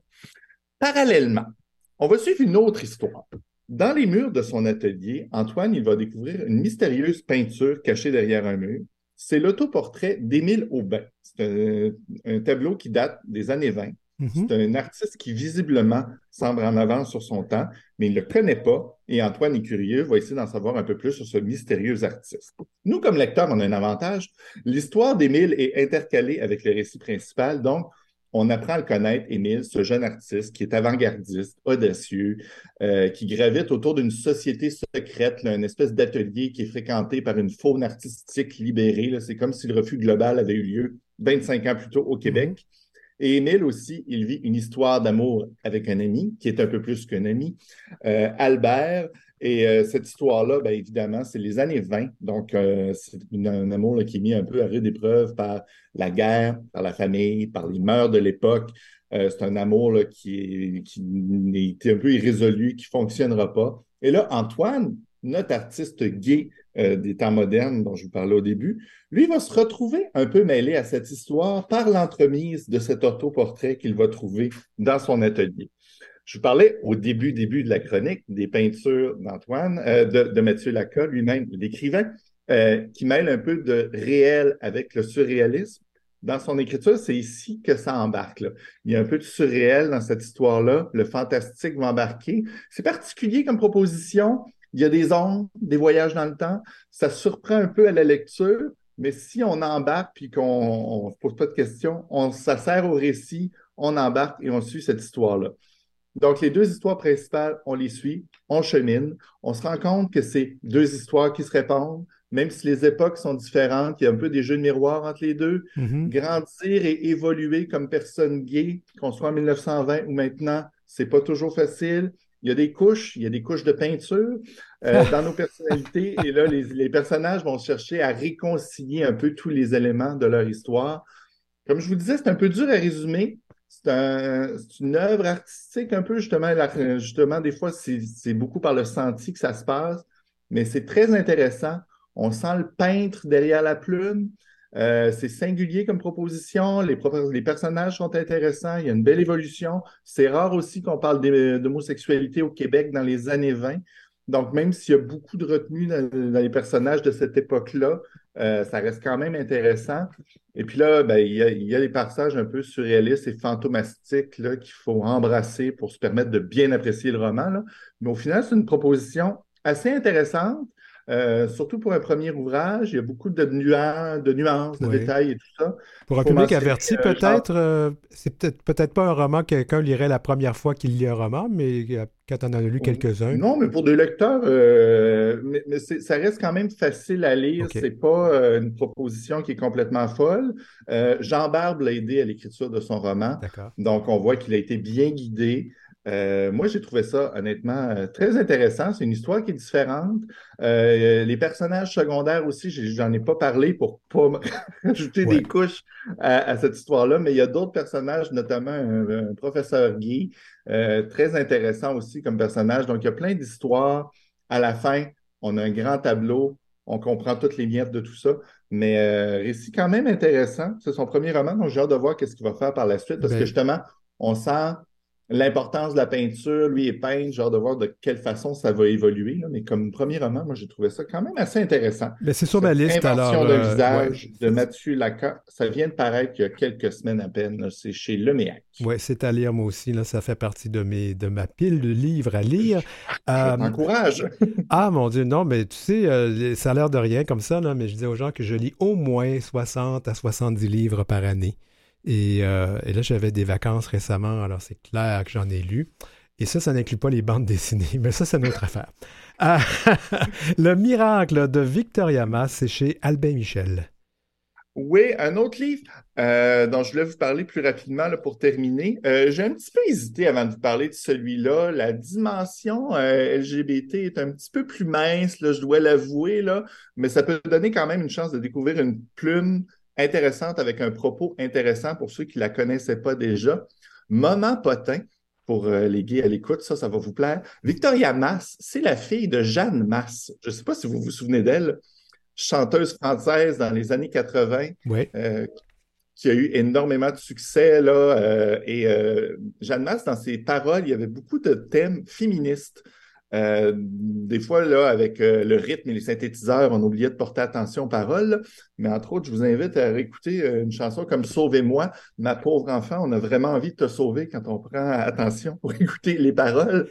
Parallèlement, on va suivre une autre histoire. Dans les murs de son atelier, Antoine, va découvrir une mystérieuse peinture cachée derrière un mur. C'est l'autoportrait d'Émile Aubin. C'est un, tableau qui date des années 20. Mhm. C'est un artiste qui visiblement semble en avance sur son temps, mais il ne le connaît pas et Antoine est curieux, va essayer d'en savoir un peu plus sur ce mystérieux artiste. Nous, comme lecteurs, on a un avantage. L'histoire d'Émile est intercalée avec le récit principal, donc on apprend à le connaître, Émile, ce jeune artiste qui est avant-gardiste, audacieux, euh, qui gravite autour d'une société secrète, une espèce d'atelier qui est fréquenté par une faune artistique libérée. C'est comme si le refus global avait eu lieu 25 ans plus tôt au Québec. Mhm. Et Émile aussi, il vit une histoire d'amour avec un ami, qui est un peu plus qu'un ami, euh, Albert. Et euh, cette histoire-là, bien évidemment, c'est les années 20. Donc, euh, c'est un amour qui est mis un peu à rude épreuve par la guerre, par la famille, par les mœurs de l'époque. c'est un amour qui, est, qui est un peu irrésolu, qui ne fonctionnera pas. Et là, Antoine, notre artiste gay euh, des temps modernes dont je vous parlais au début, lui va se retrouver un peu mêlé à cette histoire par l'entremise de cet autoportrait qu'il va trouver dans son atelier. Je vous parlais au début, début de la chronique des peintures d'Antoine, euh, de, Mathieu Laca, lui-même, l'écrivain, euh, qui mêle un peu de réel avec le surréalisme. Dans son écriture, c'est ici que ça embarque. Il y a un peu de surréel dans cette histoire-là. Le fantastique va embarquer. C'est particulier comme proposition il y a des ondes, des voyages dans le temps. Ça surprend un peu à la lecture, mais si on embarque puis qu'on ne se pose pas de questions, on, ça sert au récit, on embarque et on suit cette histoire-là. Donc, les deux histoires principales, on les suit, on chemine, on se rend compte que c'est deux histoires qui se répondent, même si les époques sont différentes, il y a un peu des jeux de miroir entre les deux. Mm-hmm. Grandir et évoluer comme personne gay, qu'on soit en 1920 ou maintenant, c'est pas toujours facile il y a des couches, il y a des couches de peinture euh, <laughs> dans nos personnalités. Et là, les, personnages vont chercher à réconcilier un peu tous les éléments de leur histoire. Comme je vous disais, c'est un peu dur à résumer. C'est une œuvre artistique un peu, justement, justement des fois, c'est beaucoup par le senti que ça se passe, mais c'est très intéressant. On sent le peintre derrière la plume. Euh, c'est singulier comme proposition. Les, les, personnages sont intéressants. Il y a une belle évolution. C'est rare aussi qu'on parle d'homosexualité au Québec dans les années 20. Donc, même s'il y a beaucoup de retenue dans, les personnages de cette époque-là, euh, ça reste quand même intéressant. Et puis là, ben, il, y a, il, y a, des passages un peu surréalistes et fantomastiques qu'il faut embrasser pour se permettre de bien apprécier le roman. Mais au final, c'est une proposition assez intéressante. Euh, surtout pour un premier ouvrage, il y a beaucoup de, nuances, de, nuances, de détails et tout ça. Pour un public averti, euh, peut-être, euh, c'est peut-être peut-être pas un roman que quelqu'un lirait la première fois qu'il lit un roman, mais quand on en a lu quelques-uns. Non, mais pour des lecteurs, mais, ça reste quand même facile à lire. C'est pas une proposition qui est complètement folle. Jean Barbe l'a aidé à l'écriture de son roman. Donc, on voit qu'il a été bien guidé. Euh, moi, j'ai trouvé ça honnêtement euh, très intéressant. C'est une histoire qui est différente. Euh, les personnages secondaires aussi, j'en ai pas parlé pour pas <laughs> ajouter des couches à, cette histoire-là, mais il y a d'autres personnages, notamment un, professeur Guy, très intéressant aussi comme personnage. Donc, il y a plein d'histoires. À la fin, on a un grand tableau. On comprend toutes les miettes de tout ça. Mais récit quand même intéressant. C'est son premier roman, donc j'ai hâte de voir qu'est-ce qu'il va faire par la suite, parce que ben justement, on sent l'importance de la peinture. Lui est peintre, genre de voir de quelle façon ça va évoluer. là. Mais comme premier roman, moi, j'ai trouvé ça quand même assez intéressant. Mais c'est sur ma liste, Invention alors. de euh, visage ouais. de Mathieu Lacan. Ça vient de paraître il y a quelques semaines à peine. C'est chez Leméac. Oui, c'est à lire moi aussi. Là, ça fait partie de, mes, de ma pile de livres à lire. <laughs> Euh, t'encourage. <laughs> ah mon Dieu, non, mais tu sais, euh, ça a l'air de rien comme ça, là, mais je dis aux gens que je lis au moins 60 à 70 livres par année. Et, euh, et là, j'avais des vacances récemment, alors c'est clair que j'en ai lu. Et ça, ça n'inclut pas les bandes <laughs> dessinées, mais ça, c'est une autre affaire. Ah, <laughs> le miracle de Victoria Mass, c'est chez Albin Michel. Oui, un autre livre euh, dont je voulais vous parler plus rapidement là, pour terminer. Euh, j'ai un petit peu hésité avant de vous parler de celui-là. La dimension LGBT est un petit peu plus mince, je dois l'avouer, mais ça peut donner quand même une chance de découvrir une plume intéressante avec un propos intéressant pour ceux qui ne la connaissaient pas déjà. Moment potin, pour euh, les gays à l'écoute, ça, ça va vous plaire. Victoria Mass, c'est la fille de Jeanne Masse. Je ne sais pas si vous vous souvenez d'elle chanteuse française dans les années 80 Oui. euh, qui a eu énormément de succès. Là, euh, et euh, Jeanne Masse, dans ses paroles, il y avait beaucoup de thèmes féministes. Euh, des fois, là, avec euh, le rythme et les synthétiseurs, on oubliait de porter attention aux paroles. Mais entre autres, je vous invite à réécouter euh, une chanson comme Sauvez-moi, ma pauvre enfant. On a vraiment envie de te sauver quand on prend attention pour <laughs> écouter les paroles.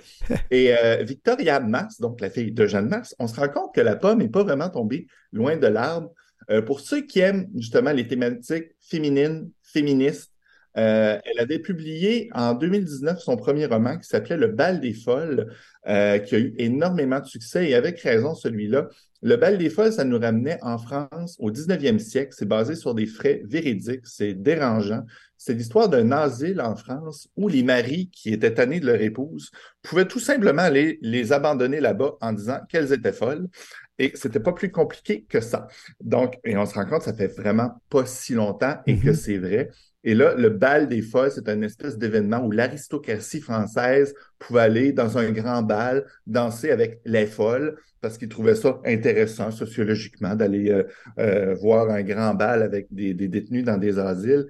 Et euh, Victoria Mass, donc la fille de Jeanne Masse, on se rend compte que la pomme n'est pas vraiment tombée loin de l'arbre. Euh, pour ceux qui aiment justement les thématiques féminines, féministes, euh, elle avait publié en 2019 son premier roman qui s'appelait Le bal des folles, euh, qui a eu énormément de succès et avec raison celui-là. Le bal des folles, ça nous ramenait en France au 19e siècle. C'est basé sur des faits véridiques, c'est dérangeant. C'est l'histoire d'un asile en France où les maris qui étaient tannés de leur épouse pouvaient tout simplement aller les abandonner là-bas en disant qu'elles étaient folles. Et c'était pas plus compliqué que ça. Donc, et on se rend compte, ça fait vraiment pas si longtemps et que Mhm. c'est vrai. Et là, le bal des folles, c'est un espèce d'événement où l'aristocratie française pouvait aller dans un grand bal, danser avec les folles, parce qu'ils trouvaient ça intéressant sociologiquement d'aller euh, euh, voir un grand bal avec des, détenus dans des asiles.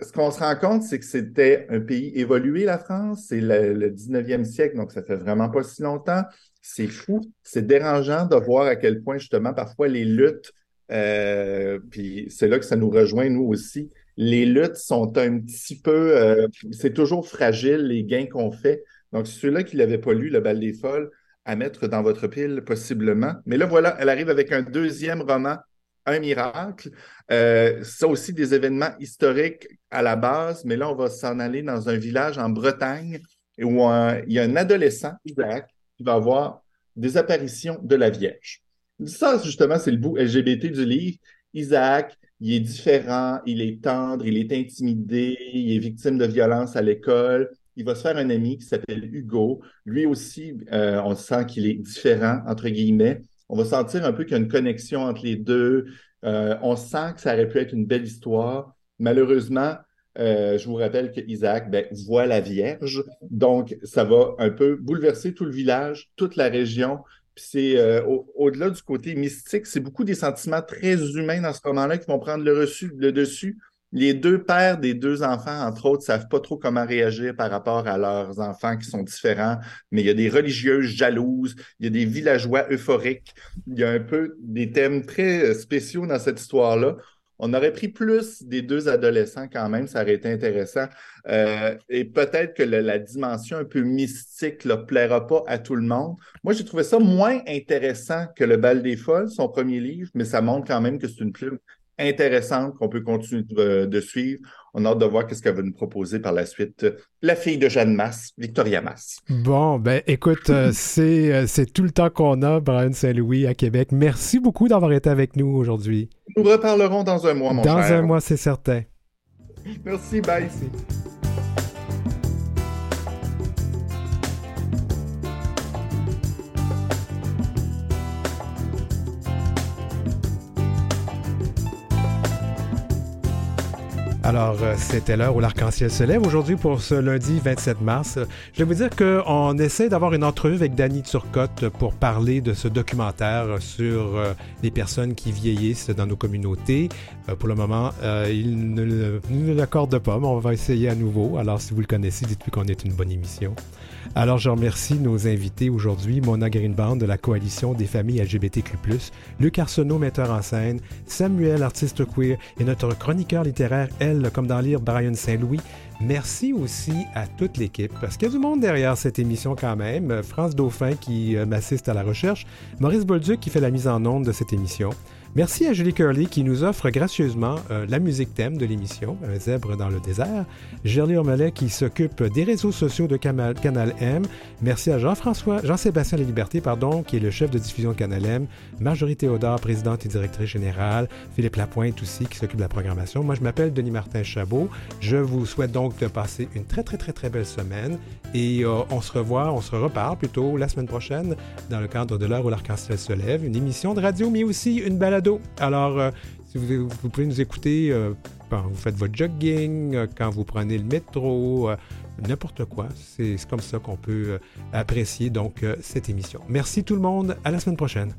Ce qu'on se rend compte, c'est que c'était un pays évolué, la France. C'est le, le 19e siècle, donc ça fait vraiment pas si longtemps. C'est fou, c'est dérangeant de voir à quel point, justement, parfois les luttes, euh, puis c'est là que ça nous rejoint, nous aussi, les luttes sont un petit peu, euh, c'est toujours fragile, les gains qu'on fait. Donc, ceux-là qui l'avaient pas lu, Le bal des folles, à mettre dans votre pile, possiblement. Mais là, voilà, elle arrive avec un deuxième roman, Un miracle. Euh, ça aussi, des événements historiques à la base, mais là, on va s'en aller dans un village en Bretagne où un- il y a un adolescent, Isaac, qui va avoir des apparitions de la Vierge. Ça, justement, c'est le bout LGBT du livre. Isaac, il est différent, il est tendre, il est intimidé, il est victime de violence à l'école. Il va se faire un ami qui s'appelle Hugo. Lui aussi, euh, on sent qu'il est différent, entre guillemets. On va sentir un peu qu'il y a une connexion entre les deux. Euh, on sent que ça aurait pu être une belle histoire. Malheureusement, euh, je vous rappelle que Isaac ben, voit la Vierge. Donc, ça va un peu bouleverser tout le village, toute la région. C'est euh, au- au-delà du côté mystique, c'est beaucoup des sentiments très humains dans ce roman-là qui vont prendre le, reçu, le dessus. Les deux pères des deux enfants, entre autres, savent pas trop comment réagir par rapport à leurs enfants qui sont différents, mais il y a des religieuses jalouses, il y a des villageois euphoriques, il y a un peu des thèmes très euh, spéciaux dans cette histoire-là. On aurait pris plus des deux adolescents quand même, ça aurait été intéressant. Euh, et peut-être que la dimension un peu mystique ne plaira pas à tout le monde. Moi, j'ai trouvé ça moins intéressant que Le Bal des Folles, son premier livre, mais ça montre quand même que c'est une plume intéressante qu'on peut continuer de, de suivre. On a hâte de voir qu'est-ce qu'elle va nous proposer par la suite. La fille de Jeanne Masse, Victoria Masse. Bon, ben écoute, euh, <laughs> c'est euh, c'est tout le temps qu'on a, Brian Saint-Louis, à Québec. Merci beaucoup d'avoir été avec nous aujourd'hui. Nous reparlerons dans un mois, mon Dans cher. un mois, c'est certain. Merci, bye. Alors, euh, c'était l'heure où l'arc-en-ciel se lève aujourd'hui pour ce lundi 27 mars. Je vais vous dire qu'on essaie d'avoir une entrevue avec Danny Turcotte pour parler de ce documentaire sur euh, les personnes qui vieillissent dans nos communautés. Euh, pour le moment, il ne nous l'accorde pas, mais on va essayer à nouveau. Alors, si vous le connaissez, dites-lui qu'on est une bonne émission. Alors, je remercie nos invités aujourd'hui, Mona Greenband de la Coalition des familles LGBTQ+, Luc Arsenault, metteur en scène, Samuel, artiste queer, et notre chroniqueur littéraire, elle, comme dans lire Brian Saint-Louis. Merci aussi à toute l'équipe, parce qu'il y a du monde derrière cette émission quand même. France Dauphin qui euh, m'assiste à la recherche, Maurice Bolduc qui fait la mise en onde de cette émission. Merci à Julie Curley qui nous offre gracieusement euh, la musique thème de l'émission, Un zèbre dans le désert. Gerly Ormelet qui s'occupe des réseaux sociaux de Canal M. Merci à Jean-François, Jean-Sébastien Liberté, pardon, qui est le chef de diffusion de Canal M. Marjorie Théodore, présidente et directrice générale. Philippe Lapointe aussi qui s'occupe de la programmation. Moi, je m'appelle Denis Martin Chabot. Je vous souhaite donc de passer une très, très, très, très belle semaine. Et euh, on se revoit, on se reparle plutôt la semaine prochaine dans le cadre de l'heure où l'arc-en-ciel se lève. Une émission de radio, mais aussi une balade alors, euh, si vous, pouvez nous écouter euh, quand vous faites votre jogging, euh, quand vous prenez le métro, n'importe quoi. C'est comme ça qu'on peut apprécier donc cette émission. Merci tout le monde. À la semaine prochaine.